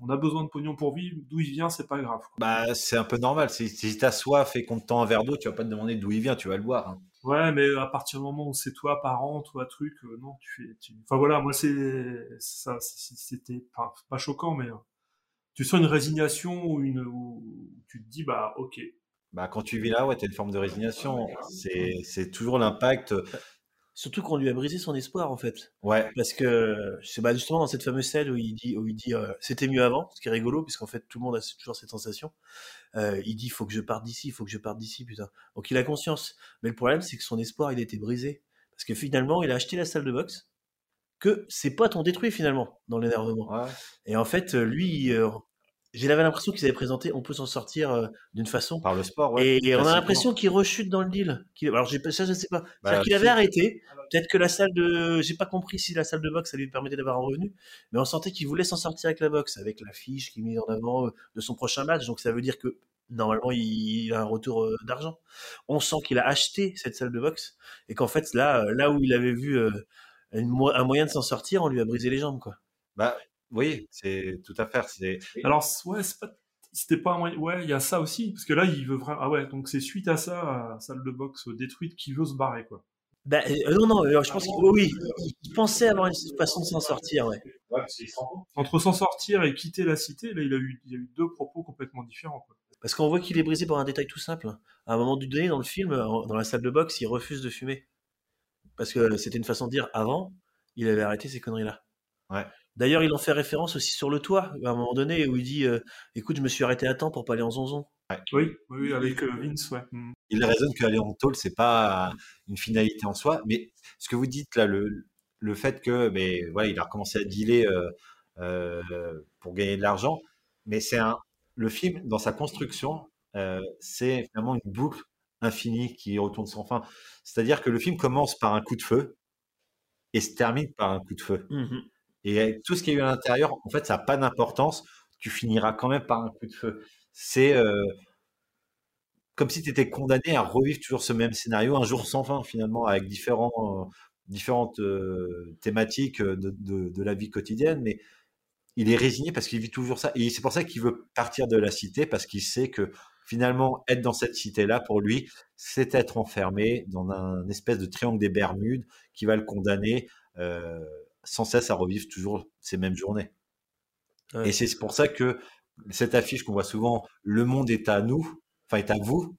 Speaker 9: on a besoin de pognon pour vivre, d'où il vient, c'est pas grave. Quoi.
Speaker 1: Bah, c'est un peu normal. Si, si t'as soif et qu'on te tend un verre d'eau, tu vas pas te demander d'où il vient, tu vas le boire. Hein.
Speaker 9: Ouais, mais à partir du moment où c'est toi, parent, toi, truc, euh, non, tu fais. Tu... Enfin voilà, moi c'est ça, c'était pas, pas choquant, mais euh, tu sens une résignation ou une, où tu te dis bah ok.
Speaker 1: Bah quand tu vis là, ouais, t'as une forme de résignation. C'est c'est toujours l'impact.
Speaker 11: Surtout qu'on lui a brisé son espoir en fait.
Speaker 1: Ouais.
Speaker 11: Parce que c'est bah, justement dans cette fameuse scène où il dit, où il dit euh, c'était mieux avant, ce qui est rigolo puisqu'en fait tout le monde a toujours cette sensation. Euh, il dit faut que je parte d'ici, faut que je parte d'ici putain. Donc il a conscience. Mais le problème c'est que son espoir il a été brisé parce que finalement il a acheté la salle de boxe que ses potes ont détruit finalement dans l'énervement.
Speaker 1: Ouais.
Speaker 11: Et en fait lui euh, j'avais l'impression qu'ils avaient présenté on peut s'en sortir euh, d'une façon.
Speaker 1: Par le sport ouais,
Speaker 11: et, et on a l'impression qu'il rechute dans le deal alors j'ai ça je sais pas. Bah, c'est-à-dire qu'il avait arrêté. Peut-être que la salle de j'ai pas compris si la salle de boxe ça lui permettait d'avoir un revenu mais on sentait qu'il voulait s'en sortir avec la boxe avec la fiche qu'il met en avant euh, de son prochain match. Donc ça veut dire que normalement il a un retour euh, d'argent. On sent qu'il a acheté cette salle de boxe et qu'en fait là là où il avait vu une, un moyen de s'en sortir on lui a brisé les jambes quoi.
Speaker 1: Bah oui, c'est tout à fait. C'est...
Speaker 9: Alors, ouais, c'est pas, c'était pas un moyen, ouais, il y a ça aussi, parce que là, il veut vraiment, ah ouais, donc c'est suite à ça, à salle de boxe détruite, qu'il veut se barrer, quoi.
Speaker 11: Euh, non, non, je pense qu'il, oui, il pensait avoir une façon de s'en sortir, ouais.
Speaker 9: ouais Entre s'en sortir et quitter la cité, là, il a eu, il a eu deux propos complètement différents, quoi.
Speaker 11: Parce qu'on voit qu'il est brisé par un détail tout simple. À un moment donné, dans le film, dans la salle de boxe, il refuse de fumer. Parce que c'était une façon de dire, avant, il avait arrêté ces conneries-là.
Speaker 1: Ouais.
Speaker 11: D'ailleurs, il en fait référence aussi sur le toit, à un moment donné, où il dit euh, Écoute, je me suis arrêté à temps pour pas aller en zonzon.
Speaker 1: Ouais.
Speaker 9: Oui, oui, avec euh, Vince, ouais. Mm.
Speaker 1: Il raisonne qu'aller en tôle, c'est pas une finalité en soi, mais ce que vous dites là, le, le fait que, mais voilà, il a recommencé à dealer euh, euh, pour gagner de l'argent, mais c'est un, le film dans sa construction, euh, c'est finalement une boucle infinie qui retourne sans fin. C'est-à-dire que le film commence par un coup de feu et se termine par un coup de feu.
Speaker 11: Mm -hmm.
Speaker 1: Et tout ce qu'il y a eu à l'intérieur, en fait, ça n'a pas d'importance. Tu finiras quand même par un coup de feu. C'est euh, comme si tu étais condamné à revivre toujours ce même scénario un jour sans fin, finalement, avec différents, euh, différentes euh, thématiques de, la vie quotidienne. Mais il est résigné parce qu'il vit toujours ça. Et c'est pour ça qu'il veut partir de la cité parce qu'il sait que finalement, être dans cette cité-là, pour lui, c'est être enfermé dans un espèce de triangle des Bermudes qui va le condamner euh, sans cesse à revivre toujours ces mêmes journées.
Speaker 11: Ouais.
Speaker 1: Et c'est pour ça que cette affiche qu'on voit souvent, le monde est à nous, enfin est à vous.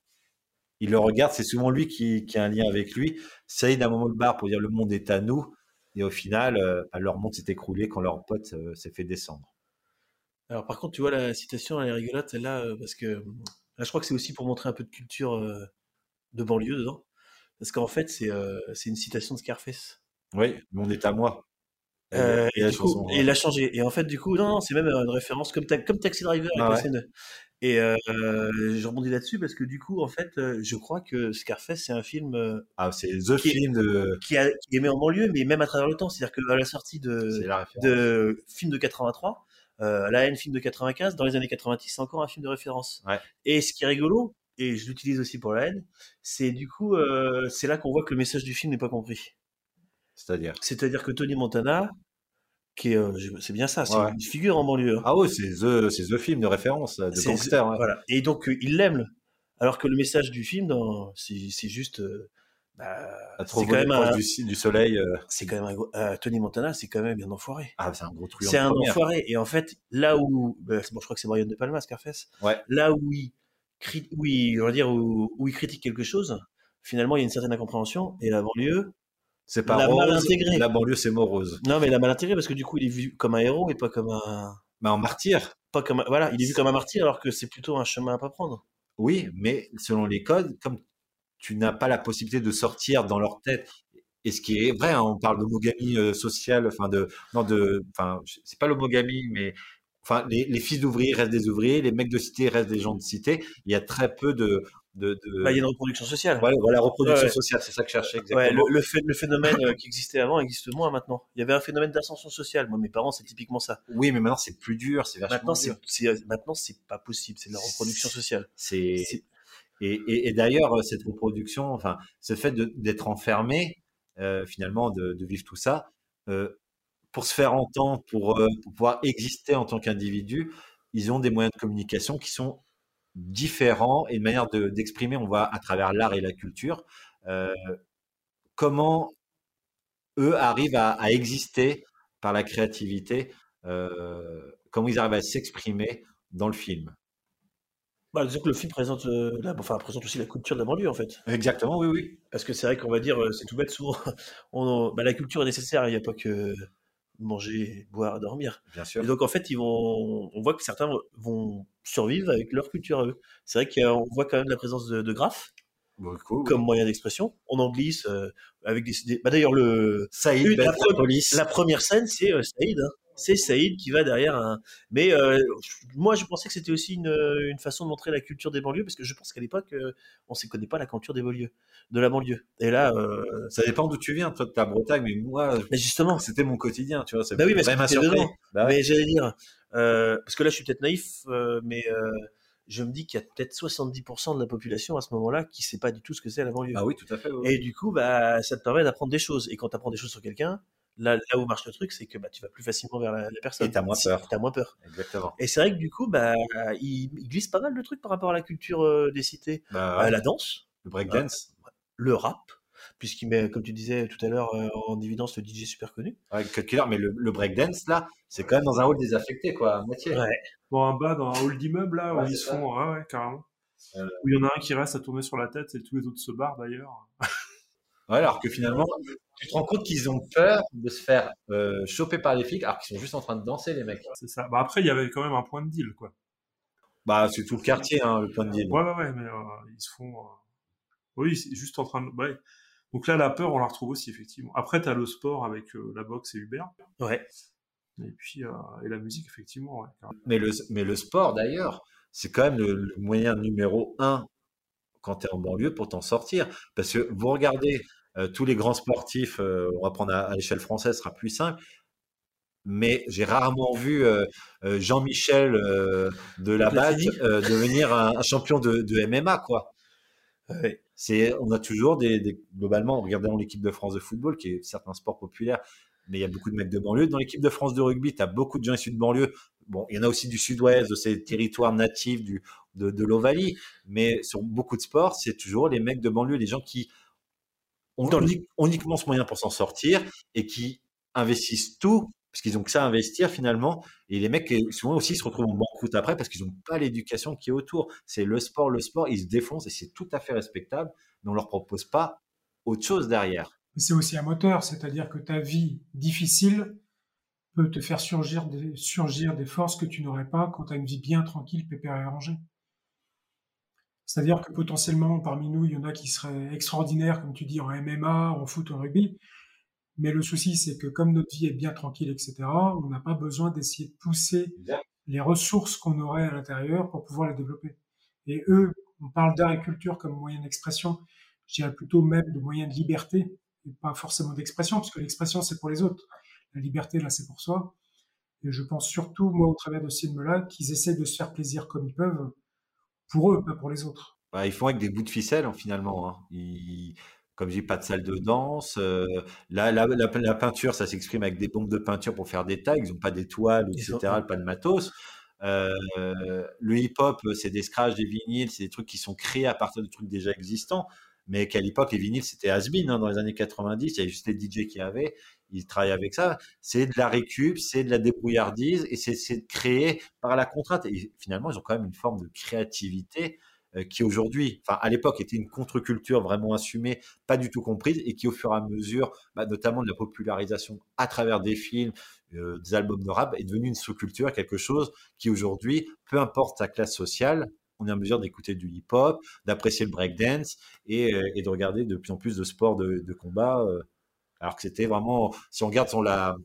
Speaker 1: Il le regarde, c'est souvent lui qui, qui a un lien avec lui. Saïd à un moment le bar pour dire le monde est à nous. Et au final, euh, bah, leur monde s'est écroulé quand leur pote euh, s'est fait descendre.
Speaker 11: Alors par contre, tu vois, la citation, elle est rigolote, celle-là, euh, parce que là, je crois que c'est aussi pour montrer un peu de culture de banlieue dedans. Parce qu'en fait, c'est c'est une citation de Scarface.
Speaker 1: Oui, le monde est à moi.
Speaker 11: Euh,
Speaker 1: Et
Speaker 11: et,
Speaker 1: la
Speaker 11: du coup,
Speaker 1: chanson,
Speaker 11: et
Speaker 1: ouais.
Speaker 11: il a changé. Et en fait, du coup, non, non, c'est même euh, une référence comme, ta- comme Taxi Driver avec
Speaker 1: Ah
Speaker 11: la
Speaker 1: ouais.
Speaker 11: scène. Et euh, je rebondis là-dessus parce que du coup, en fait, euh, je crois que Scarface, c'est un film
Speaker 1: Ah, c'est The
Speaker 11: qui, est,
Speaker 1: Film de.
Speaker 11: qui, a- qui est aimé en banlieue, mais même à travers le temps. C'est-à-dire qu'à la sortie de,
Speaker 1: la
Speaker 11: de film de 83, euh, à la haine film de 95, dans les années 90, c'est encore un film de référence.
Speaker 1: Ouais.
Speaker 11: Et ce qui est rigolo, et je l'utilise aussi pour la haine, c'est du coup, euh, c'est là qu'on voit que le message du film n'est pas compris.
Speaker 1: C'est-à-dire?
Speaker 11: C'est-à-dire que Tony Montana, qui est, euh, c'est bien ça, c'est
Speaker 1: Ouais.
Speaker 11: une figure en banlieue. hein.
Speaker 1: Ah oui, c'est The, c'est The Film de référence, de
Speaker 11: C'est-
Speaker 1: gangster. ouais.
Speaker 11: Voilà. Et donc, euh, il l'aime. Alors que le message du film, dans- c'est c'est juste. euh, bah, c'est quand même un-
Speaker 1: du, du soleil. euh,
Speaker 11: c'est quand même un euh, Tony Montana, c'est quand même un enfoiré.
Speaker 1: Ah, c'est un gros truand
Speaker 11: C'est
Speaker 1: de
Speaker 11: un
Speaker 1: première.
Speaker 11: enfoiré. Et en fait, là où. bah, bon, je crois que c'est Brian De Palma, Scarface.
Speaker 1: Ouais.
Speaker 11: Là où il, cri- où il, on va dire, où, où il critique quelque chose, finalement, il y a une certaine incompréhension. Et la banlieue.
Speaker 1: C'est pas
Speaker 11: l'a mal
Speaker 1: rose,
Speaker 11: intégré.
Speaker 1: la banlieue c'est morose.
Speaker 11: Non, mais il a mal intégré parce que du coup, il est vu comme un héros et pas comme un.
Speaker 1: Mais en martyr,
Speaker 11: Pas comme un- Voilà, il est vu comme un martyr alors que c'est plutôt un chemin à pas prendre.
Speaker 1: oui, mais selon les codes, comme tu n'as pas la possibilité de sortir dans leur tête, et ce qui est vrai, hein, on parle d'homogamie euh, sociale, enfin de, non de, enfin c'est pas l'homogamie, mais enfin les, les fils d'ouvriers restent des ouvriers, les mecs de cité restent des gens de cité. Il y a très peu de, de, de-
Speaker 11: Bah, il y a une reproduction sociale.
Speaker 1: voilà, voilà, reproduction
Speaker 11: Ouais,
Speaker 1: sociale, c'est ça que je cherchais exactement.
Speaker 11: le, le, phé- le phénomène euh, qui existait avant existe moins maintenant. Il y avait un phénomène d'ascension sociale. Moi, mes parents, c'est typiquement ça.
Speaker 1: Oui, mais maintenant c'est plus dur, c'est vachement
Speaker 11: Maintenant, c'est, c'est- maintenant, c'est pas possible. C'est de la reproduction sociale.
Speaker 1: C'est et, et, et d'ailleurs euh, cette reproduction, enfin ce fait d'être enfermé, euh, finalement de, de vivre tout ça, euh, pour se faire entendre, pour, euh, pour pouvoir exister en tant qu'individu, ils ont des moyens de communication qui sont différents et une manière de- d'exprimer, on va à travers l'art et la culture, euh, comment eux arrivent à, à exister par la créativité, euh, comment ils arrivent à s'exprimer dans le film?
Speaker 11: Bah, disons que le film présente, euh, la- enfin, présente aussi la culture de la banlieue, en fait.
Speaker 1: Exactement, oui, oui.
Speaker 11: Parce que c'est vrai qu'on va dire, c'est tout bête, souvent, on, bah, la culture est nécessaire. Il n'y a pas que manger, boire, dormir.
Speaker 1: Bien sûr.
Speaker 11: Et donc, en fait, ils vont, on voit que certains vont survivre avec leur culture à eux. C'est vrai qu'on voit quand même la présence de, de graphes
Speaker 1: Beaucoup.
Speaker 11: comme moyen d'expression. On en glisse euh, avec des. des- Bah, D'ailleurs, le
Speaker 1: Saïd,
Speaker 11: une- la,
Speaker 1: police.
Speaker 11: la première scène, c'est euh, Saïd. hein. C'est Saïd qui va derrière un. Mais euh, moi, je pensais que c'était aussi une, une façon de montrer la culture des banlieues, parce que je pense qu'à l'époque, euh, on ne connaît pas la culture des banlieues, de la banlieue. Et là, euh,
Speaker 1: Ça dépend d'où tu viens, toi de ta Bretagne, mais moi,
Speaker 11: mais justement,
Speaker 1: c'était mon quotidien, tu vois. ça
Speaker 11: Bah oui,
Speaker 1: m'a
Speaker 11: parce que
Speaker 1: vraiment
Speaker 11: t'es
Speaker 1: surpris.
Speaker 11: dedans.
Speaker 1: Bah ouais.
Speaker 11: mais j'allais dire, parce que là, je suis peut-être naïf, mais je me dis qu'il y a peut-être 70% de la population à ce moment-là qui sait pas du tout ce que c'est la banlieue.
Speaker 1: Ah oui, tout à fait. oui.
Speaker 11: Et du coup, bah, ça te permet d'apprendre des choses. Et quand tu apprends des choses sur quelqu'un, là, là où marche le truc, c'est que bah, tu vas plus facilement vers la, la personne.
Speaker 1: Et t'as moins
Speaker 11: Si-
Speaker 1: peur.
Speaker 11: T'as moins peur.
Speaker 1: Exactement.
Speaker 11: Et c'est vrai que du coup, bah, il, il glisse pas mal de trucs par rapport à la culture euh, des cités.
Speaker 1: Bah,
Speaker 11: Euh,
Speaker 1: ouais.
Speaker 11: la danse,
Speaker 1: Le breakdance,
Speaker 11: le rap, puisqu'il met, comme tu disais tout à l'heure, euh, en évidence le DJ super connu.
Speaker 1: avec Cut Killer, mais le, le breakdance, là, c'est quand même dans un hall désaffecté, quoi, à moitié.
Speaker 11: Ouais.
Speaker 9: Dans un bas, dans un hall d'immeuble, là,
Speaker 1: Ouais,
Speaker 9: où ils se font, ouais, ouais, carrément.
Speaker 1: Euh.
Speaker 9: Où il y en a un qui reste à tourner sur la tête et tous les autres se barrent d'ailleurs.
Speaker 1: Ouais, alors que finalement, tu te rends compte qu'ils ont peur de se faire euh, choper par les flics, alors qu'ils sont juste en train de danser, les mecs.
Speaker 9: C'est ça. Bah après, il y avait quand même un point de deal, quoi.
Speaker 1: Bah, c'est tout le quartier, hein, le point de deal.
Speaker 9: Ouais, ouais, ouais, mais euh, ils se font. euh, Oui, c'est juste en train de. Ouais. Donc là, la peur, on la retrouve aussi, effectivement. Après, t'as le sport avec euh, la boxe et Hubert.
Speaker 11: Ouais.
Speaker 9: Et puis, euh, et la musique, effectivement, ouais.
Speaker 1: Mais le, mais le sport, d'ailleurs, c'est quand même le, le moyen numéro un quand tu es en banlieue pour t'en sortir. Parce que vous regardez tous les grands sportifs, euh, on va prendre à, à l'échelle française, sera plus simple. Mais j'ai rarement vu euh, euh, Jean-Michel euh, de la
Speaker 11: Platini.
Speaker 1: euh, devenir un, un champion de, de MMA, quoi.
Speaker 11: Ouais.
Speaker 1: C'est, on a toujours des, des globalement, regardons l'équipe de France de football, qui est certes un sport populaire, mais il y a beaucoup de mecs de banlieue. Dans l'équipe de France de rugby, tu as beaucoup de gens issus de banlieue. Bon, il y en a aussi du sud-ouest, de ces territoires natifs du, de, de l'Ovalie, mais sur beaucoup de sports, c'est toujours les mecs de banlieue, les gens qui ont uniquement ce moyen pour s'en sortir et qui investissent tout parce qu'ils ont que ça à investir finalement. Et les mecs, souvent aussi, se retrouvent en banqueroute après parce qu'ils n'ont pas l'éducation qui est autour. C'est le sport, le sport, ils se défoncent et c'est tout à fait respectable, mais on leur propose pas autre chose derrière.
Speaker 10: C'est aussi un moteur, c'est-à-dire que ta vie difficile peut te faire surgir des, surgir des forces que tu n'aurais pas quand tu as une vie bien tranquille, pépère et arrangée. C'est-à-dire que potentiellement, parmi nous, il y en a qui seraient extraordinaires, comme tu dis, en MMA, en foot, en rugby. Mais le souci, c'est que comme notre vie est bien tranquille, etc., on n'a pas besoin d'essayer de pousser les ressources qu'on aurait à l'intérieur pour pouvoir les développer. Et eux, on parle d'art et culture comme moyen d'expression. Je dirais plutôt même de moyen de liberté, et pas forcément d'expression, parce que l'expression, c'est pour les autres. La liberté, là, c'est pour soi. Et je pense surtout, moi, au travers de ce film-là, qu'ils essaient de se faire plaisir comme ils peuvent, pour eux, pas pour les autres.
Speaker 1: Bah, ils font avec des bouts de ficelle, hein, finalement. Hein. comme j'ai pas de salle de danse, euh, là, la, la, peinture, ça s'exprime avec des bombes de peinture pour faire des tags. Ils n'ont pas d'étoiles, etc., pas de matos. Euh, le hip-hop, c'est des scratchs, des vinyles, c'est des trucs qui sont créés à partir de trucs déjà existants. Mais qu'à l'époque, les vinyles, c'était has-been, hein, dans les années 90. Il y avait juste les DJ qui avaient. Ils travaillaient avec ça. C'est de la récup, c'est de la débrouillardise et c'est créé par la contrainte. Et finalement, ils ont quand même une forme de créativité euh, qui aujourd'hui, enfin à l'époque, était une contre-culture vraiment assumée, pas du tout comprise, et qui au fur et à mesure, bah, notamment de la popularisation à travers des films, euh, des albums de rap, est devenue une sous-culture, quelque chose qui aujourd'hui, peu importe sa classe sociale, on est en mesure d'écouter du hip-hop, d'apprécier le breakdance et, euh, de regarder de plus en plus de sports de, de combat. Alors que c'était vraiment, si on regarde sur la,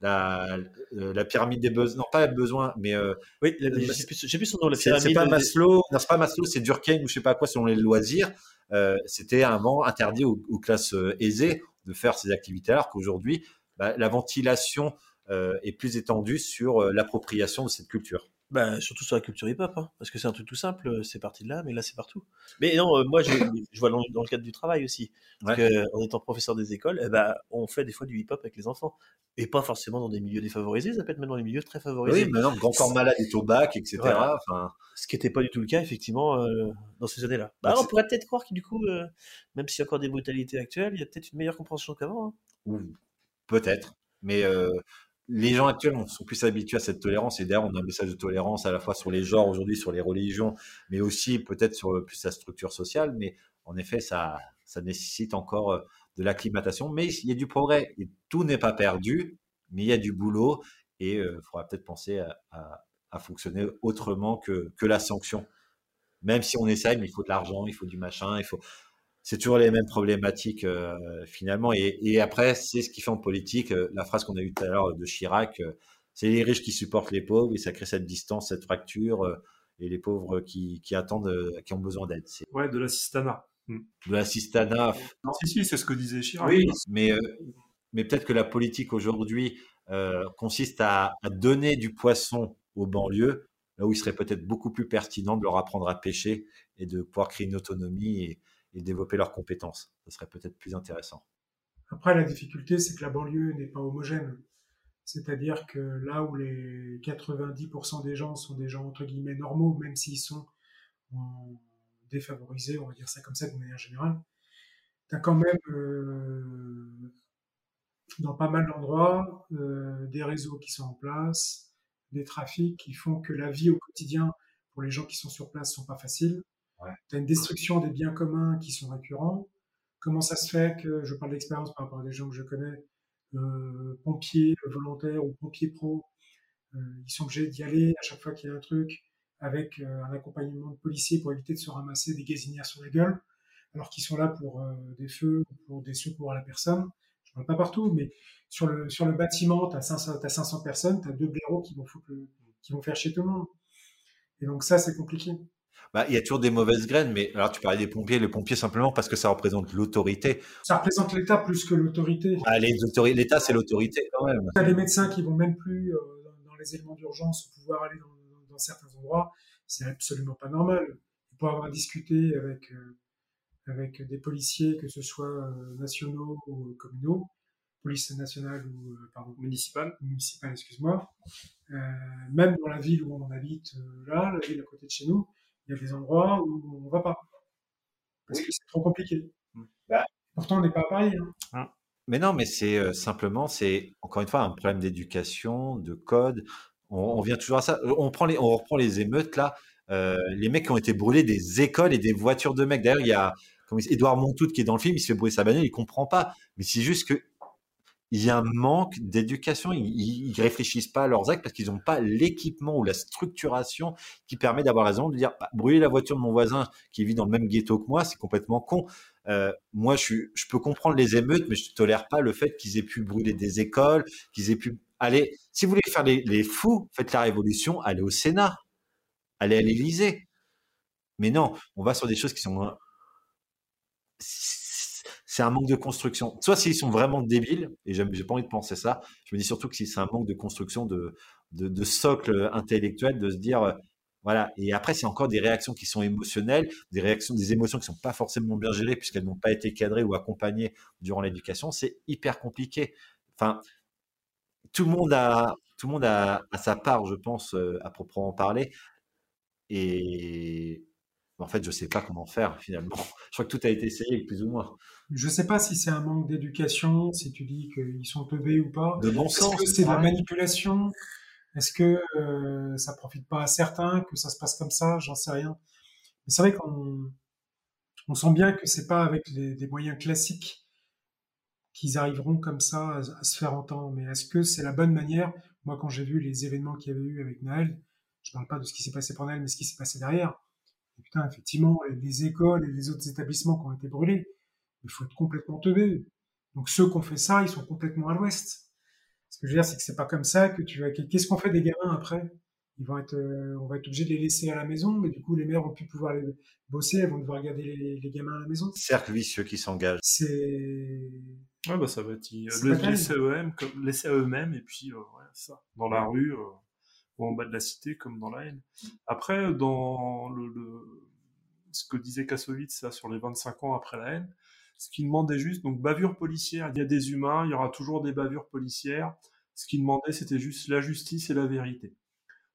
Speaker 1: la, euh, la pyramide des besoins, non pas les besoins, mais
Speaker 11: oui, j'ai plus, plus son nom, la pyramide.
Speaker 1: C'est pas Maslow, non c'est pas Maslow, c'est Durkheim ou je sais pas quoi selon les loisirs. Euh, c'était avant interdit aux, classes aisées de faire ces activités, alors qu'aujourd'hui, bah, la ventilation euh, est plus étendue sur l'appropriation de cette culture.
Speaker 11: Bah, surtout sur la culture hip-hop, hein, parce que c'est un truc tout simple, euh, c'est parti de là, mais là c'est partout. Mais non, euh, moi je, je vois dans, le cadre du travail aussi, parce que, en étant professeur des écoles, eh ben, on fait des fois du hip-hop avec les enfants, et pas forcément dans des milieux défavorisés, ça peut être même dans les milieux très favorisés.
Speaker 1: Oui, maintenant, Grand Corps Malade et Tobac, etc. Enfin...
Speaker 11: Ce qui n'était pas du tout le cas, effectivement, euh, dans ces années-là. Bah, on pourrait peut-être croire que du coup, même s'il y a encore des brutalités actuelles, il y a peut-être une meilleure compréhension qu'avant.
Speaker 1: Hein. Peut-être, mais les gens actuels sont plus habitués à cette tolérance et d'ailleurs on a un message de tolérance à la fois sur les genres aujourd'hui, sur les religions, mais aussi peut-être sur plus sa structure sociale. Mais en effet, ça, nécessite encore euh, de l'acclimatation. Mais il y a du progrès et tout n'est pas perdu, mais il y a du boulot et il euh, faudra peut-être penser à, à, fonctionner autrement que, que la sanction. Même si on essaye, mais il faut de l'argent, il faut du machin, il faut c'est toujours les mêmes problématiques euh, finalement. Et, après, c'est ce qui fait en politique euh, la phrase qu'on a eue tout à l'heure de Chirac. Euh, c'est les riches qui supportent les pauvres et ça crée cette distance, cette fracture et les pauvres qui, attendent, qui ont besoin d'aide.
Speaker 9: Ouais, de l'assistanat.
Speaker 1: Hmm. De l'assistanat.
Speaker 9: Non, si, si, c'est ce que disait Chirac.
Speaker 1: Oui, mais, mais peut-être que la politique aujourd'hui consiste à, à, donner du poisson aux banlieues, là où il serait peut-être beaucoup plus pertinent de leur apprendre à pêcher et de pouvoir créer une autonomie et, développer leurs compétences. Ce serait peut-être plus intéressant.
Speaker 10: Après, la difficulté, c'est que la banlieue n'est pas homogène. C'est-à-dire que là où les 90% des gens sont des gens entre guillemets normaux, même s'ils sont défavorisés, on va dire ça comme ça de manière générale, tu as quand même euh, dans pas mal d'endroits euh, des réseaux qui sont en place, des trafics qui font que la vie au quotidien pour les gens qui sont sur place sont pas faciles. Tu as une destruction des biens communs qui sont récurrents. Comment ça se fait que, je parle d'expérience par rapport à des gens que je connais, euh, pompiers volontaires ou pompiers pro, euh, ils sont obligés d'y aller à chaque fois qu'il y a un truc avec euh, un accompagnement de policiers pour éviter de se ramasser des gazinières sur la gueule, alors qu'ils sont là pour euh, des feux ou pour des secours à la personne. Je parle pas partout, mais sur le, bâtiment, tu as 500, as 500 personnes, tu as deux blaireaux qui vont, qui vont faire chez tout le monde. Et donc ça, c'est compliqué.
Speaker 1: Bah, il y a toujours des mauvaises graines, mais alors tu parlais des pompiers, les pompiers simplement parce que ça représente l'autorité.
Speaker 10: Ça représente l'État plus que l'autorité.
Speaker 1: Ah, L'État, c'est l'autorité quand même.
Speaker 10: Tu as les médecins qui vont même plus euh, dans les éléments d'urgence pouvoir aller dans, dans, certains endroits. C'est absolument pas normal. Pour avoir discuté avec, euh, avec des policiers, que ce soit euh, nationaux ou communaux, police nationale ou euh, pardon,
Speaker 9: municipale,
Speaker 10: municipale, excuse-moi. Euh, même dans la ville où on habite, euh, là, la ville à côté de chez nous, il y a des endroits où on va pas parce que c'est trop compliqué.
Speaker 1: Bah.
Speaker 10: Pourtant, on n'est pas à Paris. Hein.
Speaker 1: Mais non, mais c'est euh, simplement, c'est encore une fois un problème d'éducation, de code. On, on vient toujours à ça. On prend les, on reprend les émeutes là. Euh, les mecs qui ont été brûlés des écoles et des voitures de mecs. D'ailleurs, il y a comme Edouard Montout qui est dans le film, il se fait brûler sa bagnole, il comprend pas. Mais c'est juste que il y a un manque d'éducation. Ils, ils réfléchissent pas à leurs actes parce qu'ils n'ont pas l'équipement ou la structuration qui permet d'avoir raison de dire bah, brûler la voiture de mon voisin qui vit dans le même ghetto que moi, c'est complètement con. Euh, moi, je, peux comprendre les émeutes, mais je tolère pas le fait qu'ils aient pu brûler des écoles, qu'ils aient pu aller. Si vous voulez faire les, les fous, faites la révolution, allez au Sénat, allez à l'Élysée. Mais non, on va sur des choses qui sont c'est un manque de construction. Soit s'ils sont vraiment débiles, et j'ai pas envie de penser ça, je me dis surtout que si c'est un manque de construction de, de, de, socle intellectuel, de se dire, euh, voilà. Et après, c'est encore des réactions qui sont émotionnelles, des réactions, des émotions qui sont pas forcément bien gérées puisqu'elles n'ont pas été cadrées ou accompagnées durant l'éducation. C'est hyper compliqué. Enfin, tout le monde a, tout le monde a, a sa part, je pense, euh, à proprement parler. Et en fait, je sais pas comment faire finalement. Je crois que tout a été essayé, plus ou moins.
Speaker 10: Je sais pas si c'est un manque d'éducation, si tu dis qu'ils sont teubés ou pas.
Speaker 1: De bon sens.
Speaker 10: Est-ce que c'est de la manipulation? Est-ce que euh, ça profite pas à certains, que ça se passe comme ça? J'en sais rien. Mais c'est vrai qu'on on sent bien que c'est pas avec les, des moyens classiques qu'ils arriveront comme ça à, à, se faire entendre. Mais est-ce que c'est la bonne manière? Moi, quand j'ai vu les événements qu'il y avait eu avec Naël, je parle pas de ce qui s'est passé pour Naël, mais ce qui s'est passé derrière putain, effectivement, les écoles et les autres établissements qui ont été brûlés, il faut être complètement teubé. Donc ceux qui ont fait ça, ils sont complètement à l'ouest. Ce que je veux dire, c'est que c'est pas comme ça que tu vas. Qu'est-ce qu'on fait des gamins après? Ils vont être, euh, on va être obligé de les laisser à la maison, mais du coup, les mères vont plus pouvoir les bosser, elles vont devoir garder les, les gamins à la maison.
Speaker 1: Cercle vicieux qui s'engage.
Speaker 10: C'est.
Speaker 9: Ouais, bah ça va être le, laisser eux-mêmes, comme laisser à eux-mêmes, et puis euh, ouais, ça, dans la rue. Euh ou en bas de la cité comme dans la haine. Après, dans le, le ce que disait Kassovitz ça, sur les 25 ans après la haine, ce qu'il demandait juste, donc bavure policière, il y a des humains, il y aura toujours des bavures policières, ce qu'il demandait c'était juste la justice et la vérité.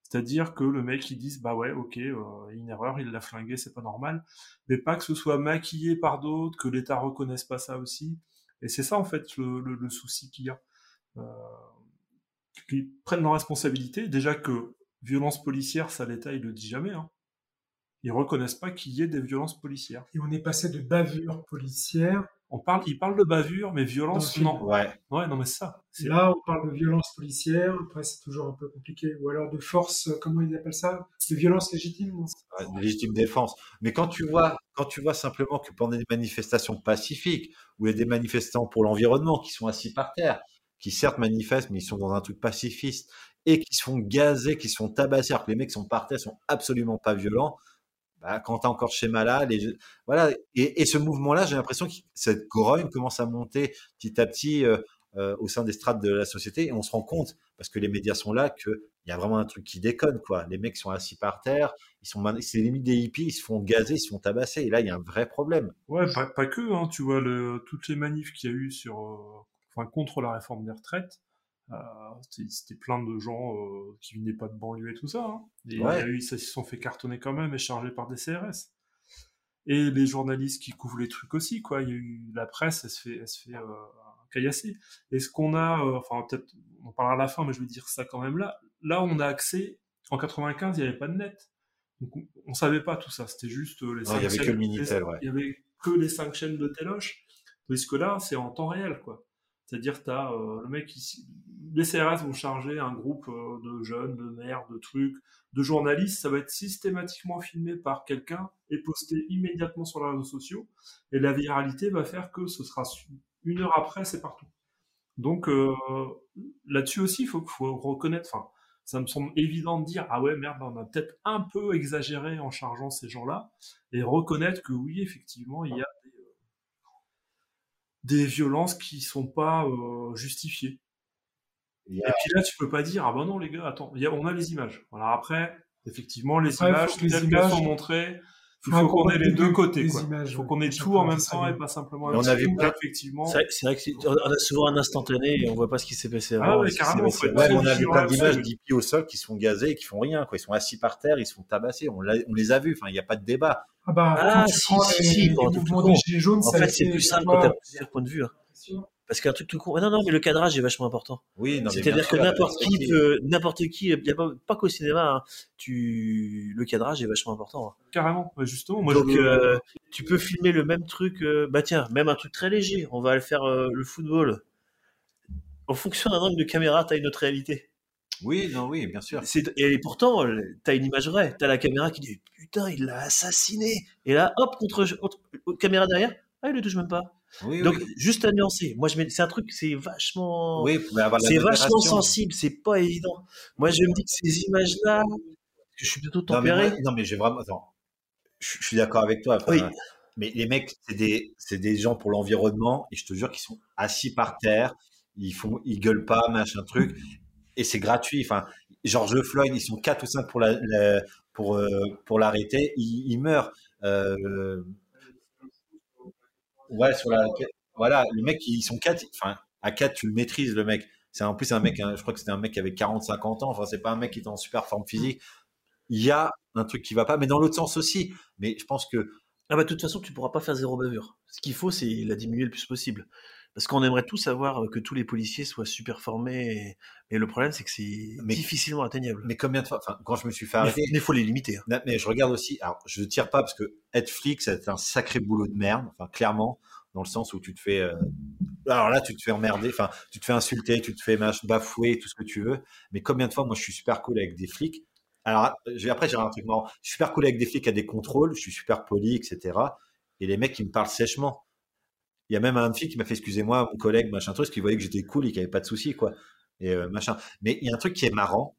Speaker 9: C'est-à-dire que le mec il dise bah ouais ok euh, une erreur il l'a flingué c'est pas normal. Mais pas que ce soit maquillé par d'autres que l'État reconnaisse pas ça aussi. Et c'est ça en fait le, le, le souci qu'il y a. Euh, qui prennent leurs responsabilités. Déjà que violence policière, ça l'État, il le dit jamais. Hein. Ils reconnaissent pas qu'il y ait des violences policières.
Speaker 10: Et on est passé de bavure policière.
Speaker 9: On parle, ils parlent de bavure, mais violence, non.
Speaker 1: Ouais.
Speaker 9: Ouais, non, mais ça.
Speaker 10: Là, on parle de violence policière. Après, c'est toujours un peu compliqué. Ou alors de force, comment ils appellent ça? De violence légitime, non
Speaker 1: ouais, Légitime défense. Mais quand tu vois, quand tu vois simplement que pendant des manifestations pacifiques, où il y a des manifestants pour l'environnement qui sont assis par terre, qui certes manifestent, mais ils sont dans un truc pacifiste, et qui se font gazer, qui se font tabasser, alors que les mecs sont par terre sont absolument pas violents, bah, quand t'as encore schéma là, les, voilà, et, ce mouvement-là, j'ai l'impression que cette grogne commence à monter petit à petit euh, euh, au sein des strates de la société, et on se rend compte, parce que les médias sont là, que il y a vraiment un truc qui déconne, quoi. Les mecs sont assis par terre, ils sont, c'est limite des hippies, ils se font gazer, ils se font tabasser, et là, il y a un vrai problème.
Speaker 9: Ouais, pas, pas que, hein, tu vois, le, toutes les manifs qu'il y a eu sur, euh enfin contre la réforme des retraites. Euh, c'était plein de gens euh, qui venaient pas de banlieue et tout ça. Hein. Et ouais. il y a eu, ça se sont fait cartonner quand même et chargés par des CRS. Et les journalistes qui couvrent les trucs aussi, quoi. Il y a eu la presse, elle se fait, elle se fait euh, caillasser. Et ce qu'on a, euh, enfin peut-être, on en parlera à la fin, mais je vais dire ça quand même là. Là, on a accès. En 95, il n'y avait pas de net. Donc on, savait pas tout ça. C'était juste les.
Speaker 1: Non, il y avait que le minitel, ouais.
Speaker 9: Il y avait que les cinq chaînes de Téloche. Tandis que là, c'est en temps réel, quoi. C'est-à-dire, t'as euh, le mec ici, les CRS vont charger un groupe euh, de jeunes, de maires, de trucs, de journalistes. Ça va être systématiquement filmé par quelqu'un et posté immédiatement sur les réseaux sociaux. Et la viralité va faire que ce sera une heure après, c'est partout. Donc euh, là-dessus aussi, il faut, faut reconnaître. Enfin, ça me semble évident de dire ah ouais merde, on a peut-être un peu exagéré en chargeant ces gens-là et reconnaître que oui, effectivement, il y a des violences qui sont pas euh, justifiées. Yeah. Et puis là, tu peux pas dire ah ben non les gars, attends, y a, on a les images. Voilà après, effectivement, les
Speaker 10: Après,
Speaker 9: images
Speaker 10: les
Speaker 9: telles
Speaker 10: images...
Speaker 9: qu'elles sont montrées, Il
Speaker 10: Faut
Speaker 9: faut qu'on ait les deux côtés.
Speaker 10: images,
Speaker 9: Il faut qu'on ait tout en même temps et pas simplement
Speaker 1: Et on
Speaker 9: un
Speaker 1: a
Speaker 9: petit
Speaker 1: vu
Speaker 9: bout,
Speaker 1: plein-
Speaker 9: effectivement.
Speaker 11: C'est vrai, a souvent un instantané et on voit pas ce qui s'est passé avant.
Speaker 9: Ah
Speaker 11: avant.
Speaker 1: On a vu plein d'images d'hippies au sol qui se font gazer et qui font rien, quoi. Ils sont assis par terre, ils se font tabasser. On, les a vus. Enfin, il n'y a pas de débat.
Speaker 10: Ah bah,
Speaker 11: Ah, si, si, si, En fait, c'est plus simple
Speaker 10: vois,
Speaker 11: quand t'as plusieurs points de vue. Parce qu'un truc tout con. Ah non, non, mais le cadrage est vachement important.
Speaker 1: Oui,
Speaker 11: C'est-à-dire que n'importe qui peut, n'importe qui, il y a pas, pas qu'au cinéma, hein, tu, le cadrage est vachement important. hein.
Speaker 9: Carrément, justement. Moi,
Speaker 11: Donc,
Speaker 9: je
Speaker 11: euh, tu peux filmer le même truc, euh, bah tiens, même un truc très léger. On va le faire euh, le football. En fonction d'un angle de caméra, t'as une autre réalité.
Speaker 1: Oui, non, oui, bien sûr.
Speaker 11: C'est- Et pourtant, le- t'as une image vraie. T'as la caméra qui dit putain, il l'a assassiné. Et là, hop, contre, contre caméra derrière, ah, il le touche même pas.
Speaker 1: Oui,
Speaker 11: Donc,
Speaker 1: oui.
Speaker 11: juste à nuancer. Moi, je mets, c'est un truc, c'est vachement,
Speaker 1: Oui,
Speaker 11: c'est vachement sensible. C'est pas évident. Moi, je me dis que ces images-là, je suis plutôt
Speaker 1: Non, mais,
Speaker 11: tempéré.
Speaker 1: non, mais j'ai vraiment. Attends. Je, je suis d'accord avec toi.
Speaker 11: Oui.
Speaker 1: Mais les mecs, c'est des, c'est des gens pour l'environnement et je te jure qu'ils sont assis par terre. Ils font, ils gueulent pas, machin truc. Et c'est gratuit. Enfin, George Floyd, ils sont quatre ou cinq pour la, la- pour, euh, pour l'arrêter. Il, il meurt. Euh, ouais, sur la, voilà, le mec, ils sont quatre. Enfin, à quatre, tu le maîtrises, le mec. C'est en plus un mec, hein, je crois que c'était un mec qui avait 40, 50 ans. Enfin, c'est pas un mec qui est en super forme physique. Il y a un truc qui va pas, mais dans l'autre sens aussi. Mais je pense que
Speaker 11: Ah bah de toute façon, tu pourras pas faire zéro bavure. Ce qu'il faut, c'est la diminuer le plus possible. Parce qu'on aimerait tous avoir que tous les policiers soient super formés. Et, et le problème, c'est que c'est
Speaker 1: Mais-
Speaker 11: difficilement atteignable.
Speaker 1: Mais combien de fois, enfin, quand je me suis fait
Speaker 11: Mais
Speaker 1: arrêter,
Speaker 11: il faut les limiter. hein.
Speaker 1: Mais je regarde aussi, alors je tire pas parce que être flic, c'est un sacré boulot de merde, enfin, clairement, dans le sens où tu te fais, euh, alors là, tu te fais emmerder, enfin, tu te fais insulter, tu te fais bafouer, tout ce que tu veux. Mais combien de fois, moi, je suis super cool avec des flics. Alors, après, j'ai un truc marrant. Je suis super cool avec des flics à des contrôles, je suis super poli, etc. Et les mecs, ils me parlent sèchement. Il y a même un flic qui m'a fait, excusez-moi, mon collègue, machin truc, parce qu'il voyait que j'étais cool et qu'il n'y avait pas de soucis, quoi. Et euh, machin. Mais il y a un truc qui est marrant,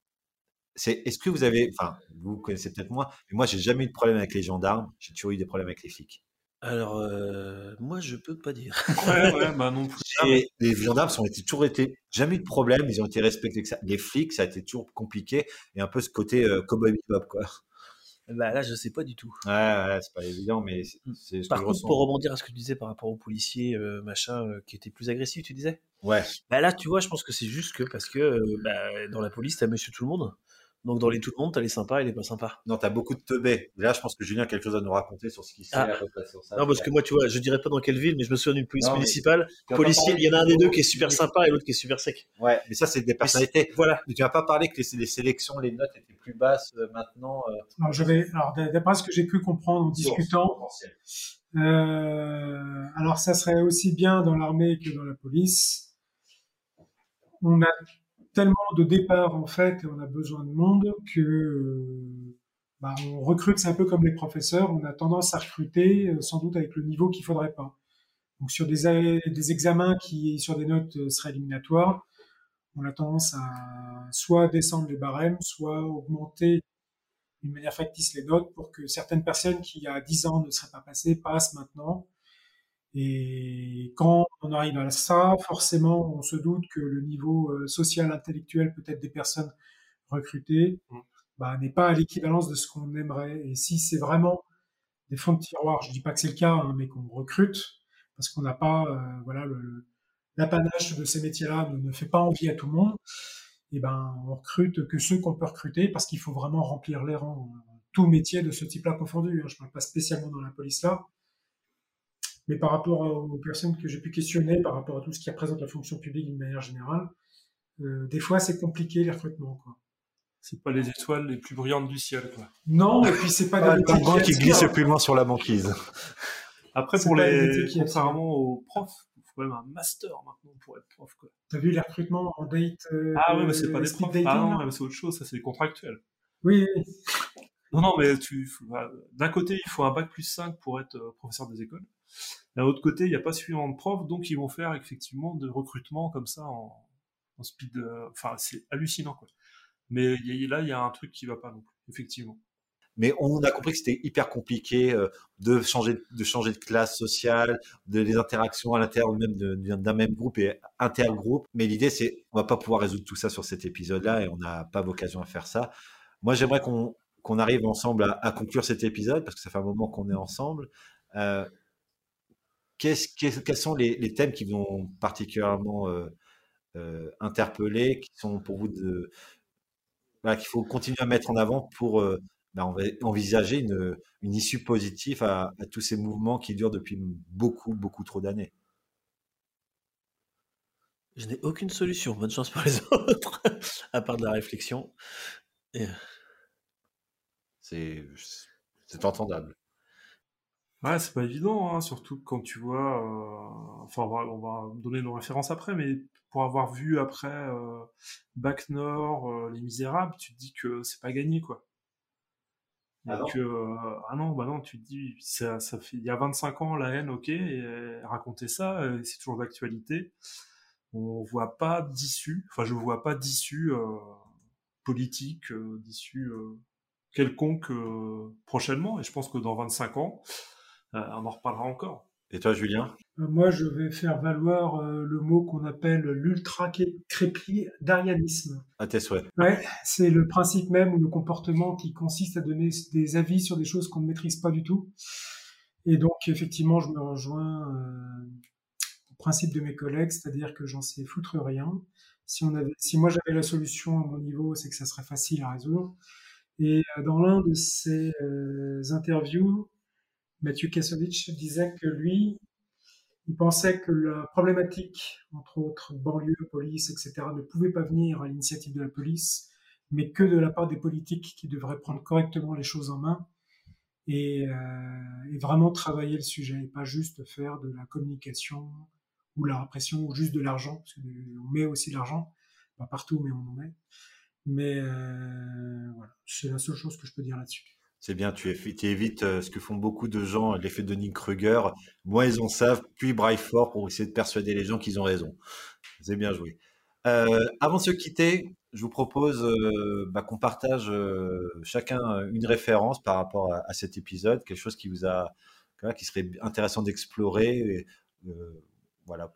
Speaker 1: c'est est-ce que vous avez, enfin, vous connaissez peut-être moins, mais moi, j'ai jamais eu de problème avec les gendarmes, j'ai toujours eu des problèmes avec les flics.
Speaker 11: Alors, euh, moi, je peux pas dire.
Speaker 9: Ouais, ouais, bah non plus.
Speaker 1: Et les gendarmes ont été, toujours été, jamais eu de problème, ils ont été respectés. que ça. Les flics, ça a été toujours compliqué et un peu ce côté euh, cowboy bebop, quoi.
Speaker 11: Bah là, je sais pas du tout.
Speaker 1: Ouais, ouais, c'est pas évident, mais c'est c'est ce
Speaker 11: Par
Speaker 1: que
Speaker 11: contre, pour rebondir à ce que tu disais par rapport aux policiers, euh, machin, euh, qui étaient plus agressifs, tu disais?
Speaker 1: Ouais.
Speaker 11: Bah là, tu vois, je pense que c'est juste que parce que euh, bah, dans la police, t'as monsieur tout le monde. Donc dans les tout le monde, t'as les sympas et les pas sympas.
Speaker 1: Non, t'as beaucoup de teubés. Là, je pense que Julien a quelque chose à nous raconter sur ce qui s'est
Speaker 11: Ah.
Speaker 1: sur ça.
Speaker 11: Non, parce que moi, tu vois, je dirais pas dans quelle ville, mais je me souviens d'une police
Speaker 1: Non,
Speaker 11: municipale. Policier, il y en a un des deux qui est super sympa et l'autre qui est super sec.
Speaker 1: Ouais, mais ça, c'est des personnalités.
Speaker 11: Voilà.
Speaker 1: Mais tu vas pas parler que les, les sélections, les notes étaient plus basses euh, maintenant. euh,
Speaker 10: Alors, j'avais, alors, d'après ce que j'ai pu comprendre en discutant, euh, alors ça serait aussi bien dans l'armée que dans la police. On a tellement de départs en fait, on a besoin de monde que euh, bah, on recrute, c'est un peu comme les professeurs, on a tendance à recruter euh, sans doute avec le niveau qu'il faudrait pas. Donc sur des examens qui sur des notes euh, seraient éliminatoires, on a tendance à soit descendre les barèmes, soit augmenter d'une manière factice les notes pour que certaines personnes qui, il y a 10 ans, ne seraient pas passées, passent maintenant. Et quand on arrive à ça, forcément, on se doute que le niveau euh, social, intellectuel, peut-être des personnes recrutées, bah, n'est pas à l'équivalence de ce qu'on aimerait. Et si c'est vraiment des fonds de tiroir, je dis pas que c'est le cas, hein, mais qu'on recrute, parce qu'on n'a pas, euh, voilà, l'apanage de ces métiers-là ne, ne fait pas envie à tout le monde, et ben, on recrute que ceux qu'on peut recruter parce qu'il faut vraiment remplir les rangs. Tout métier de ce type-là confondu. Hein. Je parle pas spécialement dans la police là. Mais par rapport aux personnes que j'ai pu questionner, par rapport à tout ce qui représente la fonction publique d'une manière générale, euh, des fois c'est compliqué les recrutements. Quoi.
Speaker 9: C'est pas les étoiles les plus brillantes du ciel, quoi.
Speaker 10: Non, et puis c'est pas
Speaker 1: Ah,
Speaker 10: des
Speaker 1: qui glisse le plus loin sur la banquise.
Speaker 9: Après,
Speaker 10: C'est
Speaker 9: pour
Speaker 10: les
Speaker 9: contrairement aux profs, il faut même un master maintenant pour être prof, quoi.
Speaker 10: T'as vu les recrutements en date euh,
Speaker 9: Ah ouais, mais c'est pas des profs.
Speaker 10: dating,
Speaker 9: Ah non, mais c'est autre chose, ça c'est des contractuels.
Speaker 10: Oui, oui.
Speaker 9: Non, non, mais tu, bah, d'un côté, il faut un bac plus 5 pour être euh, professeur des écoles. D'un autre côté, il n'y a pas suffisamment de profs, donc ils vont faire effectivement de recrutement comme ça en, speed. euh, Enfin, c'est hallucinant, quoi. Mais y a- là, il y a un truc qui va pas non plus, effectivement.
Speaker 1: Mais on a compris que c'était hyper compliqué euh, de changer de changer de classe sociale, de les interactions à l'intérieur même d'un même groupe et intergroupe. Mais l'idée c'est on va pas pouvoir résoudre tout ça sur cet épisode-là et on n'a pas vocation à faire ça. Moi j'aimerais qu'on arrive ensemble à, à, conclure cet épisode, parce que ça fait un moment qu'on est ensemble. Euh, qu'est-ce, quels sont les, les, thèmes qui vont particulièrement euh, euh, interpeller, qui sont pour vous de, voilà, qu'il faut continuer à mettre en avant pour euh, ben, envisager une, une, issue positive à, à, tous ces mouvements qui durent depuis beaucoup, beaucoup trop d'années?
Speaker 11: Je n'ai aucune solution. Bonne chance pour les autres, à part de la réflexion. Et...
Speaker 1: C'est, c'est entendable.
Speaker 9: Ouais, c'est pas évident, hein, surtout quand tu vois. Euh, enfin, on va, on va, donner nos références après, mais pour avoir vu après euh, Bac Nord, euh, Les Misérables, tu te dis que c'est pas gagné, quoi. Ah Donc, non. ah non, bah non, tu te dis, ça, ça fait, il y a 25 ans, la haine, ok, et raconter ça, c'est toujours d'actualité. On voit pas d'issue, enfin, je vois pas d'issue politique, d'issue quelconque prochainement, et je pense que dans 25 ans, euh, on en reparlera encore.
Speaker 1: Et toi, Julien?
Speaker 10: Euh, Moi, je vais faire valoir euh, le mot qu'on appelle l'ultra-crépidarianisme.
Speaker 1: À tes souhaits.
Speaker 10: Ouais, c'est le principe même ou le comportement qui consiste à donner des avis sur des choses qu'on ne maîtrise pas du tout. Et donc, effectivement, je me rejoins euh, au principe de mes collègues, c'est-à-dire que j'en sais foutre rien. Si, on avait, si moi j'avais la solution à mon niveau, c'est que ça serait facile à résoudre. Et dans l'un de ces euh, interviews, Mathieu Kassovitch disait que lui, il pensait que la problématique, entre autres banlieue, police, etc., ne pouvait pas venir à l'initiative de la police, mais que de la part des politiques qui devraient prendre correctement les choses en main et, euh, vraiment travailler le sujet, et pas juste faire de la communication ou la répression ou juste de l'argent, parce qu'on met aussi de l'argent, pas partout, mais on en met. Mais euh, voilà, c'est la seule chose que je peux dire là-dessus.
Speaker 1: C'est bien, tu, évites euh, ce que font beaucoup de gens, l'effet de Nick Kruger. Moi, ils en savent, puis braille fort pour essayer de persuader les gens qu'ils ont raison. C'est bien joué. Euh, avant de se quitter, je vous propose euh, bah, qu'on partage euh, chacun une référence par rapport à, cet épisode, quelque chose qui vous a, qui serait intéressant d'explorer, euh, voilà,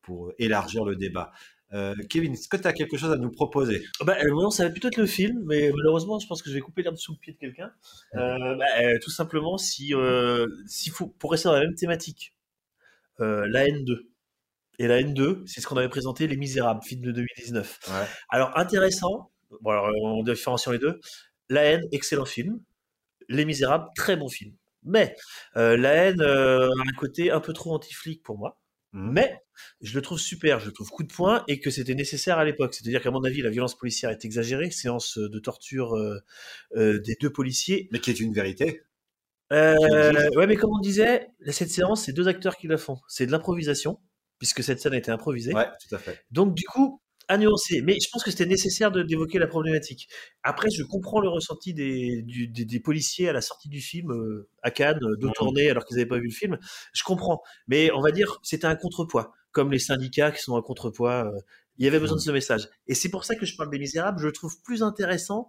Speaker 1: pour élargir le débat. Euh, Kevin, est-ce que tu as quelque chose à nous proposer?
Speaker 11: Bah, euh, Non, ça va plutôt être le film, mais malheureusement, je pense que je vais couper l'herbe sous le pied de quelqu'un. Euh, bah, tout simplement, si, s'il faut, pour rester dans la même thématique, la N2. Et la N2, c'est ce qu'on avait présenté, Les Misérables, film de 2019. Ouais. Alors, intéressant, bon, alors, en différenciant les deux, La haine, excellent film. Les Misérables, très bon film. Mais la haine a un côté un peu trop anti-flic pour moi. Mmh. Mais je le trouve super, je le trouve coup de poing et que c'était nécessaire à l'époque. C'est-à-dire qu'à mon avis, la violence policière est exagérée, séance de torture euh, euh, des deux policiers.
Speaker 1: Mais qui est une vérité.
Speaker 11: Euh, ouais, mais comme on disait, cette séance, c'est deux acteurs qui la font. C'est de l'improvisation, puisque cette scène a été improvisée.
Speaker 1: Ouais, tout à fait.
Speaker 11: Donc du coup, à nuancer. Mais je pense que c'était nécessaire d'évoquer la problématique. Après, je comprends le ressenti des, du, des, des, policiers à la sortie du film euh, à Cannes, euh, de tourner alors qu'ils n'avaient pas vu le film. Je comprends. Mais on va dire, c'était un contrepoids. Comme les syndicats qui sont un contrepoids. Euh, il y avait besoin de ce message. Et c'est pour ça que je parle des Misérables. Je le trouve plus intéressant,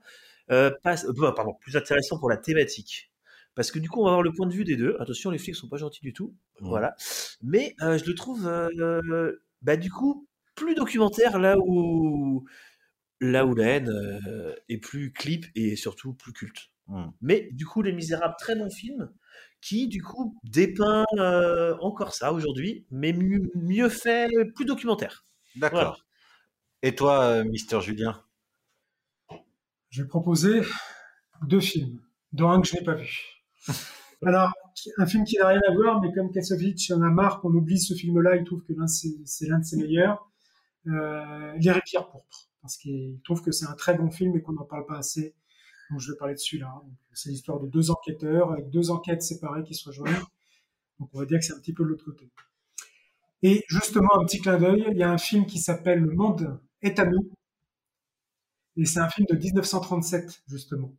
Speaker 11: euh, pas, pardon, plus intéressant pour la thématique. Parce que du coup, on va avoir le point de vue des deux. Attention, les flics sont pas gentils du tout. Mmh. Voilà. Mais je le trouve, bah du coup, plus documentaire là où là où la haine euh, est plus clip et surtout plus culte. Mmh. Mais du coup, Les Misérables, très bon film qui du coup dépeint euh, encore ça aujourd'hui, mais mieux, mieux, fait, plus documentaire.
Speaker 1: D'accord. Voilà. Et toi, euh, Mister Julien?
Speaker 10: Je vais proposer deux films, dont un que je n'ai pas vu. Alors, un film qui n'a rien à voir, mais comme Kassovitch en a marre qu'on oublie ce film-là, il trouve que c'est l'un de ses meilleurs Les rivières pourpres, parce qu'il trouve que c'est un très bon film et qu'on n'en parle pas assez. Donc je vais parler de celui-là. C'est l'histoire de deux enquêteurs avec deux enquêtes séparées qui se rejoignent. Donc on va dire que c'est un petit peu de l'autre côté. Et justement, un petit clin d'œil, il y a un film qui s'appelle Le monde est à nous. Et c'est un film de 1937, justement.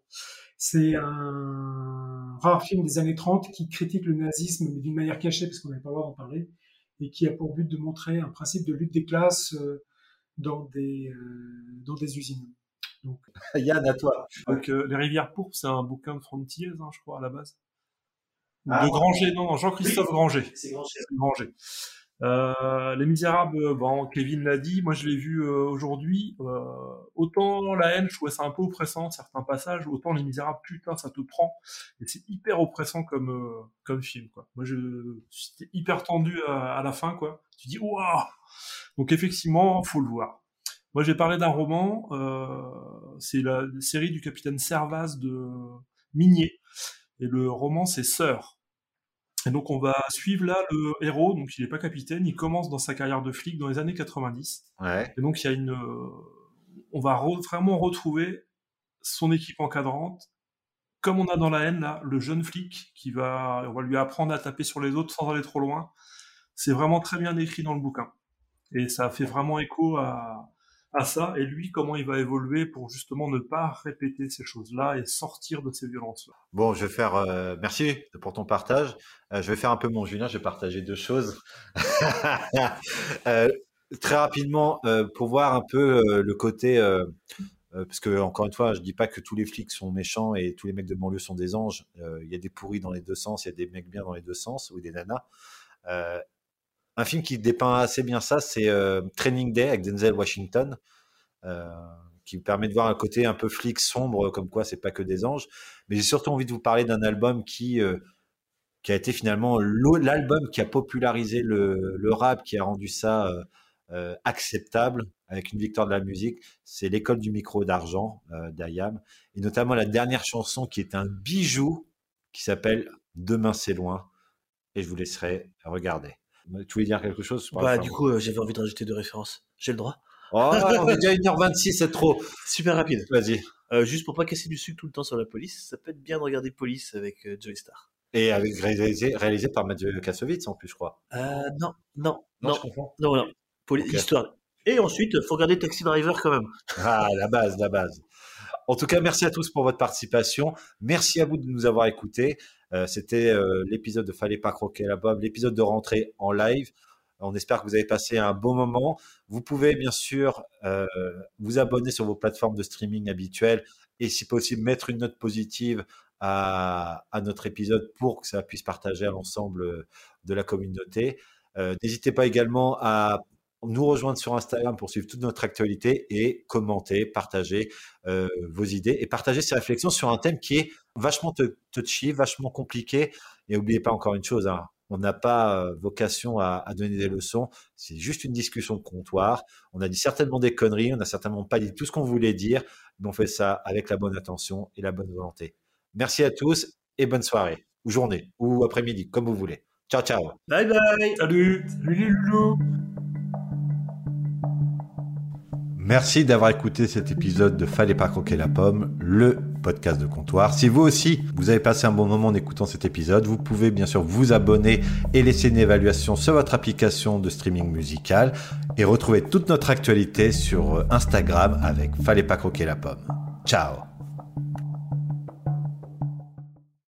Speaker 10: C'est un rare film des années 30 qui critique le nazisme, mais d'une manière cachée, parce qu'on n'avait pas le droit d'en parler et qui a pour but de montrer un principe de lutte des classes euh, dans des euh, dans des usines.
Speaker 1: Donc, Yann, à toi.
Speaker 9: Donc, euh, Les Rivières Pourpres, c'est un bouquin de Frontiers, hein, je crois, à la base. Ah, de Granger, non, non Jean-Christophe oui. Granger.
Speaker 11: C'est Granger.
Speaker 9: Granger. Euh, Les Misérables, euh, bon, Kevin l'a dit, moi je l'ai vu euh, aujourd'hui. Euh, autant la haine, je trouvais ça un peu oppressant certains passages, autant Les Misérables, putain, ça te prend. Et c'est hyper oppressant comme comme film, quoi. Moi, j'étais hyper tendu à, la fin, quoi. Tu dis waouh. Donc effectivement, faut le voir. Moi, j'ai parlé d'un roman. C'est la série du capitaine Servaz de Minier. Et le roman, c'est Sœur. Et donc on va suivre là le héros, donc il n'est pas capitaine, il commence dans sa carrière de flic dans les années 90.
Speaker 1: Ouais.
Speaker 9: Et donc il y a une, euh, on va re- vraiment retrouver son équipe encadrante, comme on a dans la haine là, le jeune flic qui va, on va lui apprendre à taper sur les autres sans aller trop loin. C'est vraiment très bien écrit dans le bouquin, et ça fait vraiment écho à à ça. Et lui, comment il va évoluer pour justement ne pas répéter ces choses-là et sortir de ces violences-là.
Speaker 1: Bon, je vais faire. euh, merci pour ton partage. Euh, je vais faire un peu mon Julien. Je vais partager deux choses. Euh, très rapidement, pour voir un peu le côté. parce que encore une fois, je dis pas que tous les flics sont méchants et tous les mecs de banlieue sont des anges. Il y a des pourris dans les deux sens, il y a des mecs bien dans les deux sens ou des nanas. Un film qui dépeint assez bien ça, c'est euh, Training Day avec Denzel Washington, euh, qui me permet de voir un côté un peu flic sombre, comme quoi c'est pas que des anges. Mais j'ai surtout envie de vous parler d'un album qui euh, a été finalement l'album qui a popularisé le, rap, qui a rendu ça acceptable avec une victoire de la musique. C'est l'école du micro d'argent d'Ayam, et notamment la dernière chanson qui est un bijou qui s'appelle Demain c'est loin. Et je vous laisserai regarder. Tu voulais dire quelque chose
Speaker 11: Bah, du
Speaker 1: à-
Speaker 11: coup, euh, j'avais envie de rajouter deux références. J'ai le droit
Speaker 1: Oh, on est déjà 1h26, c'est trop.
Speaker 11: Super rapide.
Speaker 1: Vas-y.
Speaker 11: Euh, juste pour pas casser du sucre tout le temps sur la police, ça peut être bien de regarder Police avec euh, Joey Star.
Speaker 1: Et avec réalisé, réalisé par Mathieu Kassovitz en plus, je crois.
Speaker 11: Euh, non, non,
Speaker 1: Non,
Speaker 11: non,
Speaker 1: je comprends.
Speaker 11: non, non. Poli-. Histoire. Et ensuite, faut regarder Taxi Driver quand même.
Speaker 1: Ah, la base, la base. En tout cas, merci à tous pour votre participation. Merci à vous de nous avoir écoutés. Euh, C'était euh, l'épisode de Fallait pas croquer la bob, l'épisode de rentrée en live. On espère que vous avez passé un bon moment. Vous pouvez bien sûr euh, vous abonner sur vos plateformes de streaming habituelles et si possible mettre une note positive à, notre épisode pour que ça puisse partager à l'ensemble de la communauté. N'hésitez pas également à nous rejoindre sur Instagram pour suivre toute notre actualité et commenter, partager vos idées et partager ces réflexions sur un thème qui est vachement tou- touchy, vachement compliqué. Et n'oubliez pas encore une chose, hein, on n'a pas euh, vocation à, à donner des leçons, c'est juste une discussion de comptoir. On a dit certainement des conneries, on n'a certainement pas dit tout ce qu'on voulait dire, mais on fait ça avec la bonne attention et la bonne volonté. Merci à tous et bonne soirée, ou journée, ou après-midi, comme vous voulez. Ciao, ciao.
Speaker 11: Bye bye.
Speaker 9: Salut. Salut
Speaker 1: Merci d'avoir écouté cet épisode de Fallait pas croquer la pomme, le podcast de comptoir. Si vous aussi, vous avez passé un bon moment en écoutant cet épisode, vous pouvez bien sûr vous abonner et laisser une évaluation sur votre application de streaming musical et retrouver toute notre actualité sur Instagram avec Fallait pas croquer la pomme. Ciao